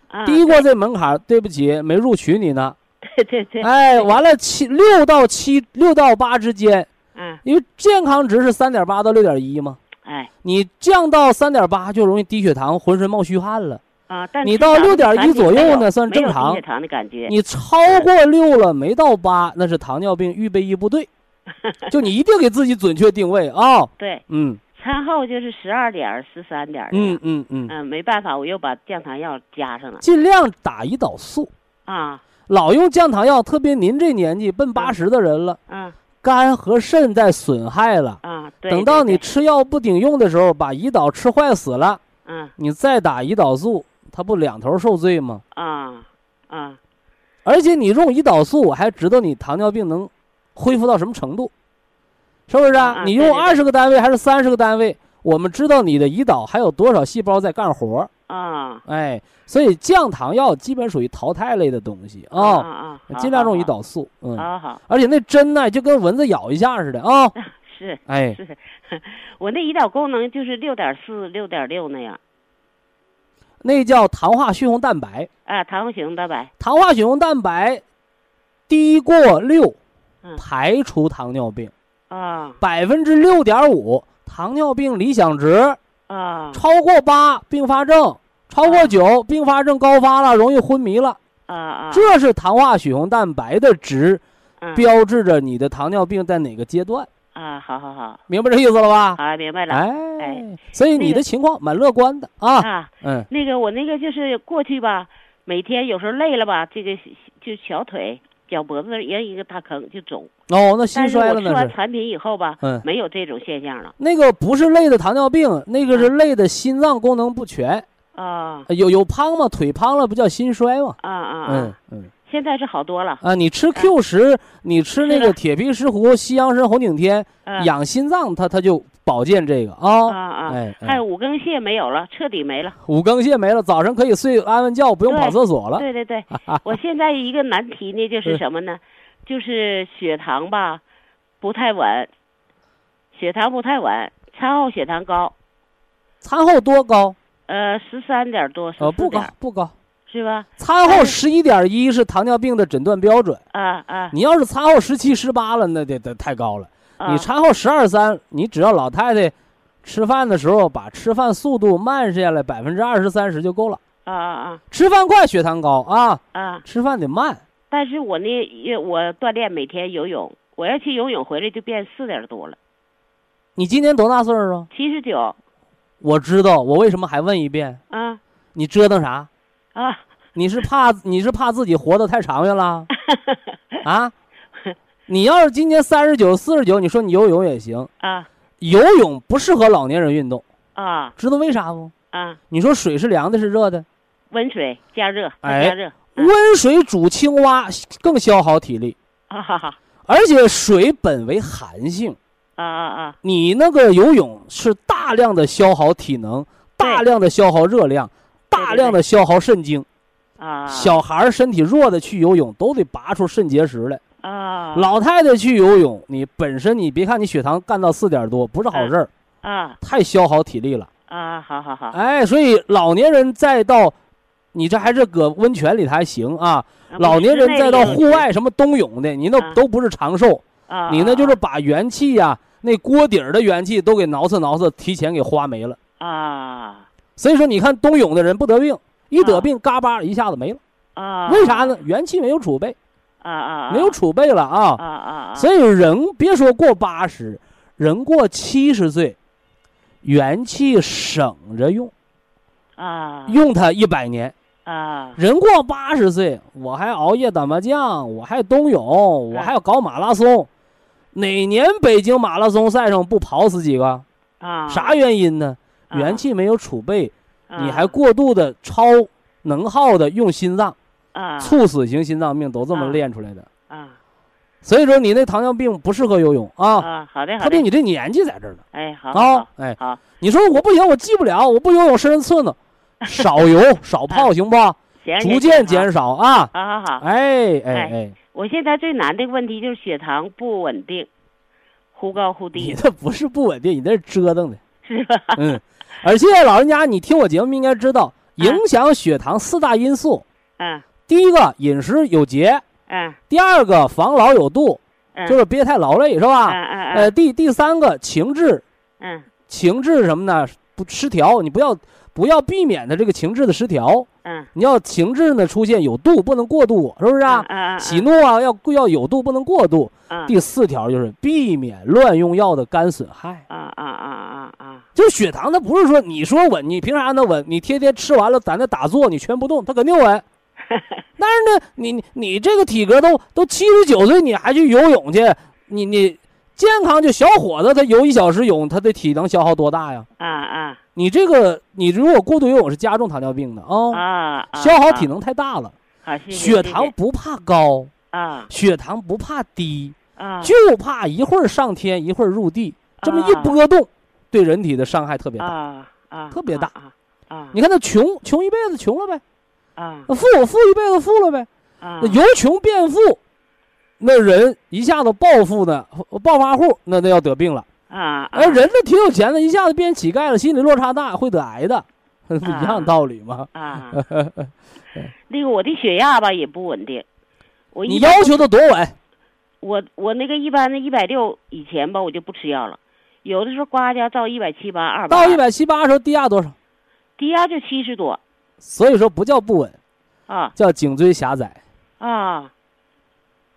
Speaker 4: 啊，
Speaker 1: 低过这门槛儿，对不起，没录取你呢。
Speaker 4: 对对对，
Speaker 1: 哎，完了七六到七六到八之间，
Speaker 4: 嗯，
Speaker 1: 因为健康值是三点八到六点一嘛，
Speaker 4: 哎。
Speaker 1: 你降到三点八就容易低血糖，浑身冒虚汗了。
Speaker 4: 啊，但
Speaker 1: 你到
Speaker 4: 吃咱们
Speaker 1: 6.1
Speaker 4: 产品
Speaker 1: 左右呢算正常
Speaker 4: 糖的感觉，
Speaker 1: 你超过六了，没到八，那是糖尿病预备役部队。就你一定给自己准确定位啊、
Speaker 4: 对，
Speaker 1: 嗯
Speaker 4: 餐后就是十二点儿、十三点
Speaker 1: 嗯
Speaker 4: 样
Speaker 1: 嗯嗯，
Speaker 4: 嗯，没办法，我又把降糖药加上了
Speaker 1: 尽量打胰岛素，
Speaker 4: 啊，
Speaker 1: 老用降糖药，特别您这年纪奔八十的人了，
Speaker 4: 嗯
Speaker 1: 肝和肾在损害了。
Speaker 4: 啊，对。
Speaker 1: 等到你吃药不顶用的时候，把胰岛吃坏死了，
Speaker 4: 嗯
Speaker 1: 你再打胰岛素，它不两头受罪吗？
Speaker 4: 啊啊
Speaker 1: 而且你用胰岛素，我还知道你糖尿病能恢复到什么程度，是不是啊？
Speaker 4: 啊
Speaker 1: 你用二十个单位还是三十个单位，我们知道你的胰岛还有多少细胞在干活儿。
Speaker 4: 啊
Speaker 1: 哎，所以降糖药基本属于淘汰类的东西
Speaker 4: 啊
Speaker 1: 啊，
Speaker 4: 啊！
Speaker 1: 尽量用胰岛素。嗯，
Speaker 4: 好好
Speaker 1: 而且那针呢，就跟蚊子咬一下似的啊。
Speaker 4: 是
Speaker 1: 哎，
Speaker 4: 是，我那胰岛功能就是六点四、六点六那样
Speaker 1: 那叫糖化血红蛋白，
Speaker 4: 啊，糖化血红蛋白。
Speaker 1: 糖化血红蛋白低过六
Speaker 4: 嗯，
Speaker 1: 排除糖尿病，
Speaker 4: 啊。
Speaker 1: 百分之六点五糖尿病理想值，
Speaker 4: 啊。
Speaker 1: 超过八并发症，超过九并发症高发了，容易昏迷了。
Speaker 4: 啊啊！
Speaker 1: 这是糖化血红蛋白的值，
Speaker 4: 嗯。
Speaker 1: 标志着你的糖尿病在哪个阶段，
Speaker 4: 啊，好好好，
Speaker 1: 明白这意思了吧？
Speaker 4: 啊，明白了
Speaker 1: 哎
Speaker 4: 哎，
Speaker 1: 所以你的情况蛮乐观的啊。
Speaker 4: 啊。
Speaker 1: 嗯，
Speaker 4: 那个我那个就是过去吧，每天有时候累了吧，这个就小腿、脚脖子那也有一个大坑就肿。
Speaker 1: 哦，那心衰了那是。
Speaker 4: 完产品以后吧，
Speaker 1: 嗯
Speaker 4: 没有这种现象了
Speaker 1: 那个不是累的糖尿病，那个是累的心脏功能不全，
Speaker 4: 啊
Speaker 1: 有有胖吗？腿胖了不叫心衰吗？
Speaker 4: 啊啊
Speaker 1: 嗯
Speaker 4: 啊！
Speaker 1: 嗯
Speaker 4: 现在是好多了。
Speaker 1: 啊，你吃 Q 十，你吃那个铁皮石斛、西洋参、红景天，
Speaker 4: 嗯
Speaker 1: 养心脏，它它就保健这个
Speaker 4: 啊
Speaker 1: 啊。
Speaker 4: 啊，
Speaker 1: 哎，
Speaker 4: 还有
Speaker 1: 哎
Speaker 4: 五更泻没有了，彻底没了。
Speaker 1: 五更泻没了，早上可以睡安稳觉，不用跑厕所了。
Speaker 4: 对对对，我现在一个难题呢，就是什么呢？就是血糖吧，不太稳，血糖不太稳，餐后血糖高，
Speaker 1: 餐后多高？
Speaker 4: 呃，十三点多，十
Speaker 1: 呃，不高，不高。
Speaker 4: 是吧？
Speaker 1: 餐后十一点一是糖尿病的诊断标准。
Speaker 4: 啊啊
Speaker 1: 你要是餐后十七、十八了，那得得太高了。
Speaker 4: 啊！
Speaker 1: 你餐后十二三，你只要老太太吃饭的时候把吃饭速度慢下来百分之二十三十就够了。
Speaker 4: 啊啊啊
Speaker 1: 吃饭快血糖高啊，
Speaker 4: 啊啊！
Speaker 1: 吃饭得慢。
Speaker 4: 但是我那也我锻炼每天游泳，我要去游泳回来就变四点多了，
Speaker 1: 你今年多大岁数啊？
Speaker 4: 七十九
Speaker 1: 我知道，我为什么还问一遍？
Speaker 4: 啊
Speaker 1: 你折腾啥？
Speaker 4: 啊！
Speaker 1: 你是怕你是怕自己活得太长远了 啊？你要是今年三十九、四十九，你说你游泳也行，
Speaker 4: 啊
Speaker 1: 游泳不适合老年人运动，
Speaker 4: 啊
Speaker 1: 知道为啥不？
Speaker 4: 啊！
Speaker 1: 你说水是凉的，是热的？
Speaker 4: 温水加热，加热，
Speaker 1: 温水煮青蛙更消耗体力，
Speaker 4: 啊哈哈
Speaker 1: 而且水本为寒性，
Speaker 4: 啊啊啊！
Speaker 1: 你那个游泳是大量的消耗体能，大量的消耗热量，
Speaker 4: 对
Speaker 1: 大量的消耗肾精。
Speaker 4: 啊，
Speaker 1: 小孩儿身体弱的去游泳都得拔出肾结石来，
Speaker 4: 啊。
Speaker 1: 老太太去游泳，你本身你别看你血糖干到四点多，不是好事儿，
Speaker 4: 啊。
Speaker 1: 太消耗体力了。
Speaker 4: 啊，好好好，
Speaker 1: 哎，所以老年人再到，你这还是搁温泉里还行啊，老年人再到户外什么冬泳的，你那
Speaker 4: 啊
Speaker 1: 都不是长寿，
Speaker 4: 啊，
Speaker 1: 你那就是把元气呀、那锅底儿的元气都给挠饬挠饬，提前给花没了。
Speaker 4: 啊
Speaker 1: 所以说，你看冬泳的人不得病，一得
Speaker 4: 啊
Speaker 1: 病嘎巴一下子没了，
Speaker 4: 啊，
Speaker 1: 为啥呢？元气没有储备，
Speaker 4: 啊啊，
Speaker 1: 没有储备了啊。
Speaker 4: 啊啊，
Speaker 1: 所以人别说过八十，人过七十岁，元气省着用，
Speaker 4: 啊
Speaker 1: 用它一百年。
Speaker 4: 啊
Speaker 1: 人过八十岁，我还熬夜打麻将，我还冬泳，我还要搞马拉松。哪年北京马拉松赛上不跑死几个？
Speaker 4: 啊，
Speaker 1: 啥原因呢？
Speaker 4: 啊。
Speaker 1: 元气没有储备，
Speaker 4: 啊。
Speaker 1: 你还过度的超能耗的用心脏，
Speaker 4: 啊。
Speaker 1: 猝死型心脏病都这么
Speaker 4: 啊
Speaker 1: 练出来的。
Speaker 4: 啊。
Speaker 1: 所以说你那糖尿病不适合游泳啊，
Speaker 4: 啊，好的好的。
Speaker 1: 特别，你这年纪在这儿呢。
Speaker 4: 哎好
Speaker 1: 啊，哎，
Speaker 4: 好，
Speaker 1: 你说我不行，我记不了，我不游泳身上刺挠，少游少泡行不？
Speaker 4: 行，
Speaker 1: 逐渐减
Speaker 4: 少，
Speaker 1: 啊！
Speaker 4: 好好好，
Speaker 1: 哎哎
Speaker 4: 哎
Speaker 1: 哎，
Speaker 4: 我现在最难的问题就是血糖不稳定，忽高忽低。
Speaker 1: 你
Speaker 4: 低，
Speaker 1: 这不是不稳定，你那是折腾的。
Speaker 4: 是吧？
Speaker 1: 嗯，而且老人家，你听我节目应该知道，影响血糖四大因素：
Speaker 4: 嗯。
Speaker 1: 第一个饮食有节，
Speaker 4: 嗯。
Speaker 1: 第二个防老有度，
Speaker 4: 嗯，
Speaker 1: 就是别太劳累，是
Speaker 4: 嗯
Speaker 1: 吧？
Speaker 4: 嗯。
Speaker 1: 呃，
Speaker 4: 嗯
Speaker 1: 第第三个情志，
Speaker 4: 嗯。
Speaker 1: 情志什么呢？不失调，你不要不要避免的这个情志的失调，
Speaker 4: 嗯，
Speaker 1: 你要情志呢出现有度，不能过度，是不是啊？
Speaker 4: 嗯嗯。
Speaker 1: 喜怒啊要要有度，不能过度。
Speaker 4: 嗯
Speaker 1: 第四条就是避免乱用药的肝损害。
Speaker 4: 啊啊啊啊啊
Speaker 1: 就是血糖，它不是说你说稳，你凭啥能稳？你天天吃完了，在那打坐，你全不动，它肯定稳。但是呢，你你你这个体格都都七十九岁，你还去游泳去，你你健康就小伙子，他游一小时泳，他的体能消耗多大呀？
Speaker 4: 啊啊
Speaker 1: 你这个你如果过度游泳是加重糖尿病的啊，消耗体能太大了。血糖不怕高，
Speaker 4: 啊
Speaker 1: 血糖不怕低，
Speaker 4: 啊，
Speaker 1: 就怕一会儿上天一会儿入地，这么一
Speaker 4: 啊
Speaker 1: 波动，对人体的伤害特别大。
Speaker 4: 啊啊，
Speaker 1: 特别大。
Speaker 4: 啊啊。
Speaker 1: 你看他穷穷一辈子穷了呗，
Speaker 4: 啊。
Speaker 1: 那富富一辈子富了呗，
Speaker 4: 啊。
Speaker 1: 那由穷变富，那人一下子暴富呢，暴发户那那要得病了。
Speaker 4: 啊，
Speaker 1: 而人呢挺有钱的，一下子变乞丐了，心理落差大，会得癌的，不 一样道理吗？
Speaker 4: 啊，那个我的血压吧也不稳定，我
Speaker 1: 你要求的多稳，
Speaker 4: 我我那个一般的一百六以前吧我就不吃药了，有的时候呱家到一百七八二
Speaker 1: 到一百七八的时候低压多少？
Speaker 4: 低压就七十多
Speaker 1: 所以说不叫不稳，
Speaker 4: 啊
Speaker 1: 叫颈椎狭窄，
Speaker 4: 啊，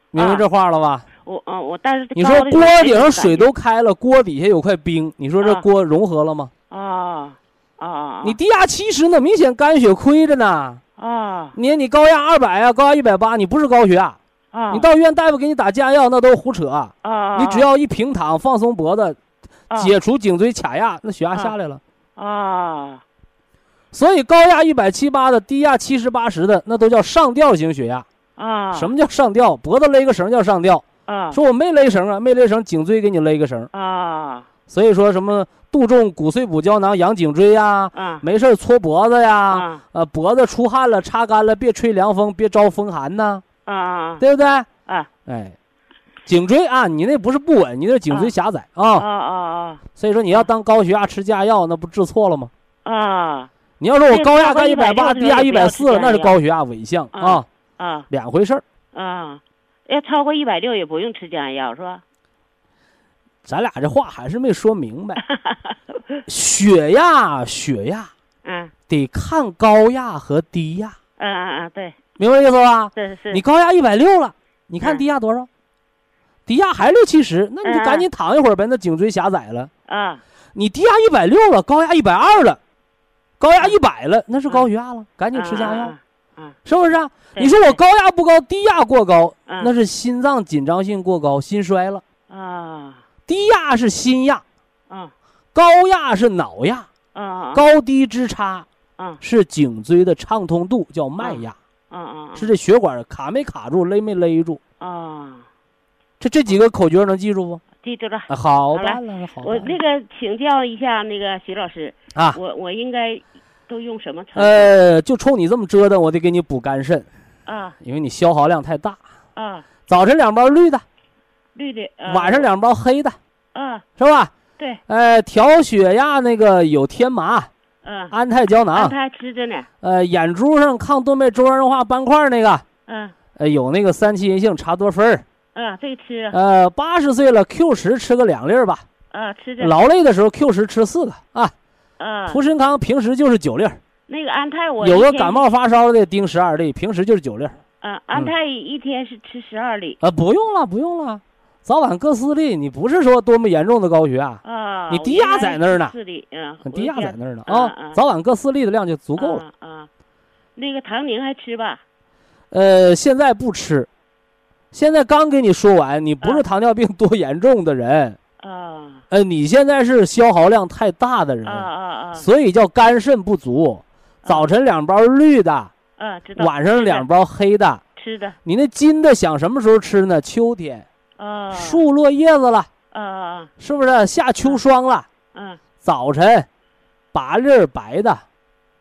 Speaker 1: 明白这话了吧？
Speaker 4: 我嗯我但是
Speaker 1: 你说锅顶上水都开了，锅底下有块冰，你说这
Speaker 4: 啊
Speaker 1: 锅融合了吗？
Speaker 4: 啊啊啊
Speaker 1: 你低压七十，那明显肝血亏着呢。
Speaker 4: 啊
Speaker 1: 你你高压二百啊，高压一百八，你不是高血压，
Speaker 4: 啊
Speaker 1: 你到医院大夫给你打降压药，那都是胡扯。
Speaker 4: 啊
Speaker 1: 你只要一平躺，放松脖子，
Speaker 4: 啊
Speaker 1: 解除颈椎卡压，那血压下来了。
Speaker 4: 啊
Speaker 1: 所以高压一百七八的，低压七十八十的，那都叫上吊型血压。
Speaker 4: 啊
Speaker 1: 什么叫上吊？脖子勒个绳叫上吊。
Speaker 4: 啊
Speaker 1: 说我没勒绳啊，没勒绳，颈椎给你勒个绳。
Speaker 4: 啊
Speaker 1: 所以说什么杜仲骨碎补胶囊养颈椎呀，
Speaker 4: 啊
Speaker 1: 没事儿搓脖子呀，
Speaker 4: 啊
Speaker 1: 呃脖子出汗了擦干了，别吹凉风，别招风寒呐，
Speaker 4: 啊
Speaker 1: 对不对？
Speaker 4: 啊
Speaker 1: 哎，颈椎啊，你那不是不稳，你那颈椎狭窄
Speaker 4: 啊
Speaker 1: 啊。
Speaker 4: 啊
Speaker 1: 所以说你要当高血压吃降压药，那不治错了吗？
Speaker 4: 啊啊
Speaker 1: 你要说我高压
Speaker 4: 超过
Speaker 1: 干一百八，低压一百四那是高血压伪象
Speaker 4: 啊
Speaker 1: 啊，
Speaker 4: 啊
Speaker 1: 两回事儿。
Speaker 4: 啊！要超过一百六也不用吃降压药是吧？
Speaker 1: 咱俩这话还是没说明白。血压，血压
Speaker 4: 嗯
Speaker 1: 得看高压和低压，
Speaker 4: 嗯嗯嗯，对，
Speaker 1: 明白意思吧？
Speaker 4: 是是。
Speaker 1: 你高压一百六了，你看
Speaker 4: 嗯。
Speaker 1: 低压多少？低压还六七十，那你就
Speaker 4: 嗯。
Speaker 1: 赶紧躺一会儿呗，那颈椎狭窄了。
Speaker 4: 啊
Speaker 1: 你低压一百六了，高压一百二了，高压一百了，那是高血压了，赶紧吃降压药，
Speaker 4: 嗯
Speaker 1: 是不是啊？你说我高压不高，低压过高，
Speaker 4: 嗯。
Speaker 1: 那是心脏紧张性过高，心衰了。
Speaker 4: 啊。
Speaker 1: 低压是心压，
Speaker 4: 嗯。
Speaker 1: 高压是脑压，
Speaker 4: 嗯。
Speaker 1: 高低之差
Speaker 4: 嗯。
Speaker 1: 是颈椎的畅通度，叫脉压，
Speaker 4: 嗯嗯
Speaker 1: 是这血管卡没卡住，勒没勒住。
Speaker 4: 啊，
Speaker 1: 这这几个口诀能记住不？
Speaker 4: 记住了。
Speaker 1: 啊，好
Speaker 4: 好嘞
Speaker 1: 办了，好
Speaker 4: 我那个请教一下那个徐老师，
Speaker 1: 啊，
Speaker 4: 我我应该都用什么？
Speaker 1: 呃，就冲你这么折腾，我得给你补肝肾，
Speaker 4: 啊
Speaker 1: 因为你消耗量太大。
Speaker 4: 啊，
Speaker 1: 早晨两包绿的，
Speaker 4: 绿的。呃
Speaker 1: 晚上两包黑的，
Speaker 4: 啊，
Speaker 1: 是吧？
Speaker 4: 对，
Speaker 1: 呃，调血压那个有天麻、
Speaker 4: 嗯，
Speaker 1: 安泰胶
Speaker 4: 安
Speaker 1: 囊，
Speaker 4: 胎吃着呢。
Speaker 1: 呃，眼珠上抗动脉粥样硬化斑块那个，
Speaker 4: 嗯
Speaker 1: 呃，有那个三七银杏茶多酚儿。
Speaker 4: 嗯，这个吃
Speaker 1: 呃，八十岁了，Q 十吃个两粒儿吧。
Speaker 4: 嗯，吃着。
Speaker 1: 劳累的时候，Q 十吃四个啊。
Speaker 4: 啊，
Speaker 1: 普参康平时就是九粒儿，
Speaker 4: 那个安泰我
Speaker 1: 有个感冒发烧的盯十二粒，平时就是九粒儿。
Speaker 4: 啊，安泰一天是吃十二粒
Speaker 1: 啊，不用了，不用了，早晚各四粒。你不是说多么严重的高血压，
Speaker 4: 啊。
Speaker 1: 你低压在那儿呢
Speaker 4: 四粒，嗯，
Speaker 1: 低压在那儿呢
Speaker 4: 啊
Speaker 1: 啊，早晚各四粒的量就足够了。
Speaker 4: 啊啊，那个唐宁还吃吧？
Speaker 1: 呃，现在不吃，现在刚给你说完，你不是
Speaker 4: 啊
Speaker 1: 糖尿病多严重的人，
Speaker 4: 啊
Speaker 1: 呃，你现在是消耗量太大的人
Speaker 4: 啊，啊啊
Speaker 1: 所以叫肝肾不足。早晨两包绿的，
Speaker 4: 嗯！
Speaker 1: 晚上两包黑的。
Speaker 4: 吃的
Speaker 1: 你那金的想什么时候吃呢？秋天，
Speaker 4: 啊。
Speaker 1: 树落叶子了，是不是？下秋霜了，
Speaker 4: 啊
Speaker 1: 早晨八粒儿白的，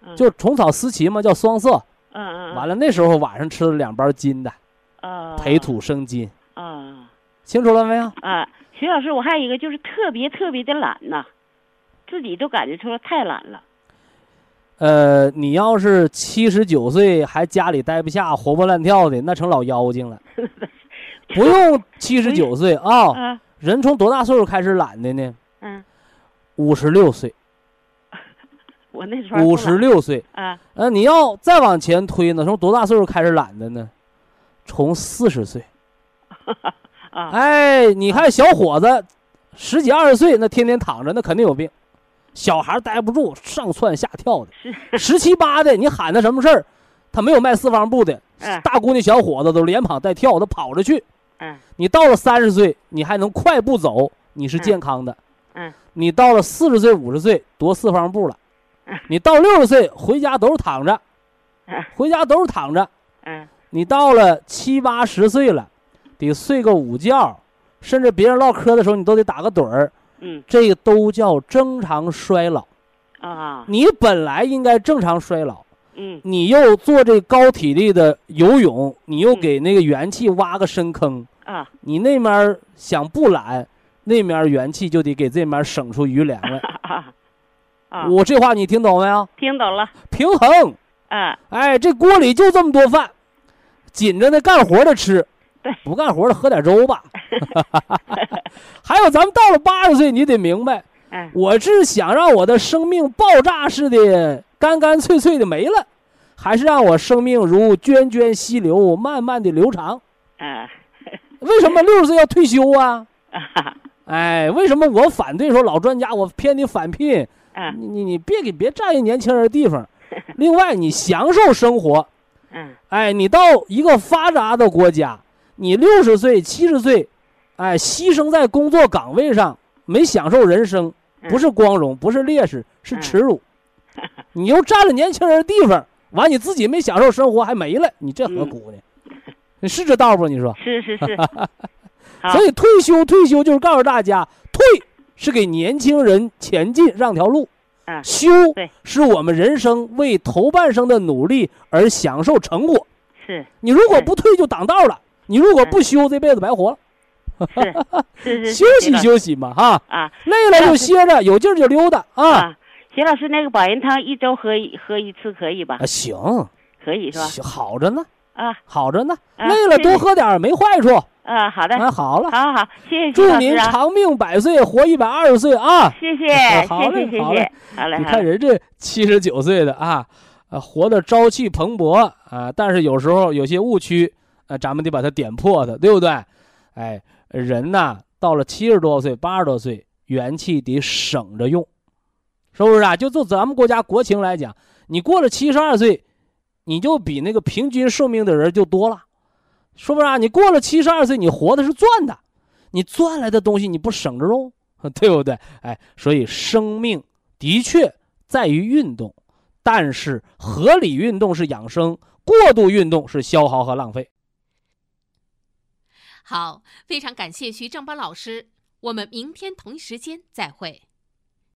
Speaker 4: 嗯
Speaker 1: 就虫草思琪嘛，叫双色。
Speaker 4: 嗯嗯。
Speaker 1: 完了那时候晚上吃了两包金的，
Speaker 4: 啊。
Speaker 1: 培土生金，
Speaker 4: 啊
Speaker 1: 清楚了没有？
Speaker 4: 啊！徐老师，我还有一个就是特别特别的懒呐，自己都感觉出来太懒了。
Speaker 1: 呃，你要是七十九岁还家里待不下，活蹦乱跳的，那成老妖精了。不用七十九岁啊，
Speaker 4: 啊
Speaker 1: 人从多大岁数开始懒的呢？
Speaker 4: 嗯，
Speaker 1: 五十六岁，
Speaker 4: 我那时候
Speaker 1: 五十六岁。
Speaker 4: 啊
Speaker 1: 呃，你要再往前推呢，从多大岁数开始懒的呢？从四十岁。
Speaker 4: 啊
Speaker 1: 哎，你看小伙子，十几二十岁那天天躺着，那肯定有病。小孩待不住，上蹿下跳的。十七八的，你喊他什么事儿，他没有迈四方步的。
Speaker 4: 嗯
Speaker 1: 大姑娘小伙子都连跑带跳，的跑着去。
Speaker 4: 嗯
Speaker 1: 你到了三十岁，你还能快步走，你是健康的。
Speaker 4: 嗯
Speaker 1: 你到了四十岁、五十岁，踱四方步了
Speaker 4: 嗯。
Speaker 1: 你到六十岁，回家都是躺着，
Speaker 4: 嗯
Speaker 1: 回家都是躺着。
Speaker 4: 嗯
Speaker 1: 你到了七八十岁了，得睡个午觉，甚至别人唠嗑的时候，你都得打个盹儿。
Speaker 4: 嗯
Speaker 1: 这个都叫正常衰老。
Speaker 4: 啊
Speaker 1: 你本来应该正常衰老，
Speaker 4: 嗯。
Speaker 1: 你又做这高体力的游泳，你又
Speaker 4: 嗯。
Speaker 1: 给那个元气挖个深坑，
Speaker 4: 啊。
Speaker 1: 你那面想不懒，那面儿元气就得给这面省出余粮来。我这话你听懂没有？
Speaker 4: 听懂了。
Speaker 1: 平衡，
Speaker 4: 啊。
Speaker 1: 哎，这锅里就这么多饭，紧着那干活的吃
Speaker 4: 对，
Speaker 1: 不干活的喝点粥吧。还有，咱们到了八十岁，你得明白，
Speaker 4: 嗯。
Speaker 1: 我是想让我的生命爆炸式的干干脆脆的没了，还是让我生命如涓涓溪流，慢慢的流长？
Speaker 4: 啊
Speaker 1: 为什么六十岁要退休啊？
Speaker 4: 啊
Speaker 1: 哎，为什么我反对说老专家我偏你返聘？
Speaker 4: 啊
Speaker 1: 你你你别给别占一年轻人的地方。另外，你享受生活，
Speaker 4: 嗯
Speaker 1: 哎，你到一个发达的国家，你六十岁、七十岁，哎，牺牲在工作岗位上，没享受人生，不是光荣，不是烈士，是耻辱。你又占了年轻人的地方，完你自己没享受生活还没了，你这何苦呢？你是这道不？你说？
Speaker 4: 是是 是，
Speaker 1: 所以退休，退休就是告诉大家，退是给年轻人前进让条路，
Speaker 4: 啊
Speaker 1: 休
Speaker 4: 对
Speaker 1: 是我们人生为头半生的努力而享受成果。
Speaker 4: 是
Speaker 1: 你如果不退就挡道了，你如果不休，这辈子白活了。
Speaker 4: 是是是
Speaker 1: 休息休息嘛，哈，
Speaker 4: 啊
Speaker 1: 累了就歇着，有劲儿就溜达啊。
Speaker 4: 啊！徐老师，那个保元汤一周喝一喝一次可以吧
Speaker 1: 啊，？行，
Speaker 4: 可以是吧？
Speaker 1: 行好着呢，
Speaker 4: 啊
Speaker 1: 好着呢，
Speaker 4: 啊
Speaker 1: 累了多喝点儿没坏处。
Speaker 4: 啊，好的，
Speaker 1: 那，好了，
Speaker 4: 好好好，谢谢
Speaker 1: 祝您长命百岁，活一百二十岁啊！
Speaker 4: 谢谢
Speaker 1: 好嘞
Speaker 4: 谢谢谢
Speaker 1: 好嘞，
Speaker 4: 好嘞
Speaker 1: 你，看人这七十九岁的啊，啊，活得朝气蓬勃啊，但是有时候有些误区，啊，咱们得把它点破它，对不对？哎，人呐，到了七十多岁、八十多岁，元气得省着用，是不是啊？就就咱们国家国情来讲，你过了七十二岁，你就比那个平均寿命的人就多了，是不是啊？你过了七十二岁，你活的是赚的，你赚来的东西你不省着用，对不对？哎，所以生命的确在于运动，但是合理运动是养生，过度运动是消耗和浪费。
Speaker 3: 好，非常感谢徐正邦老师，我们明天同一时间再会。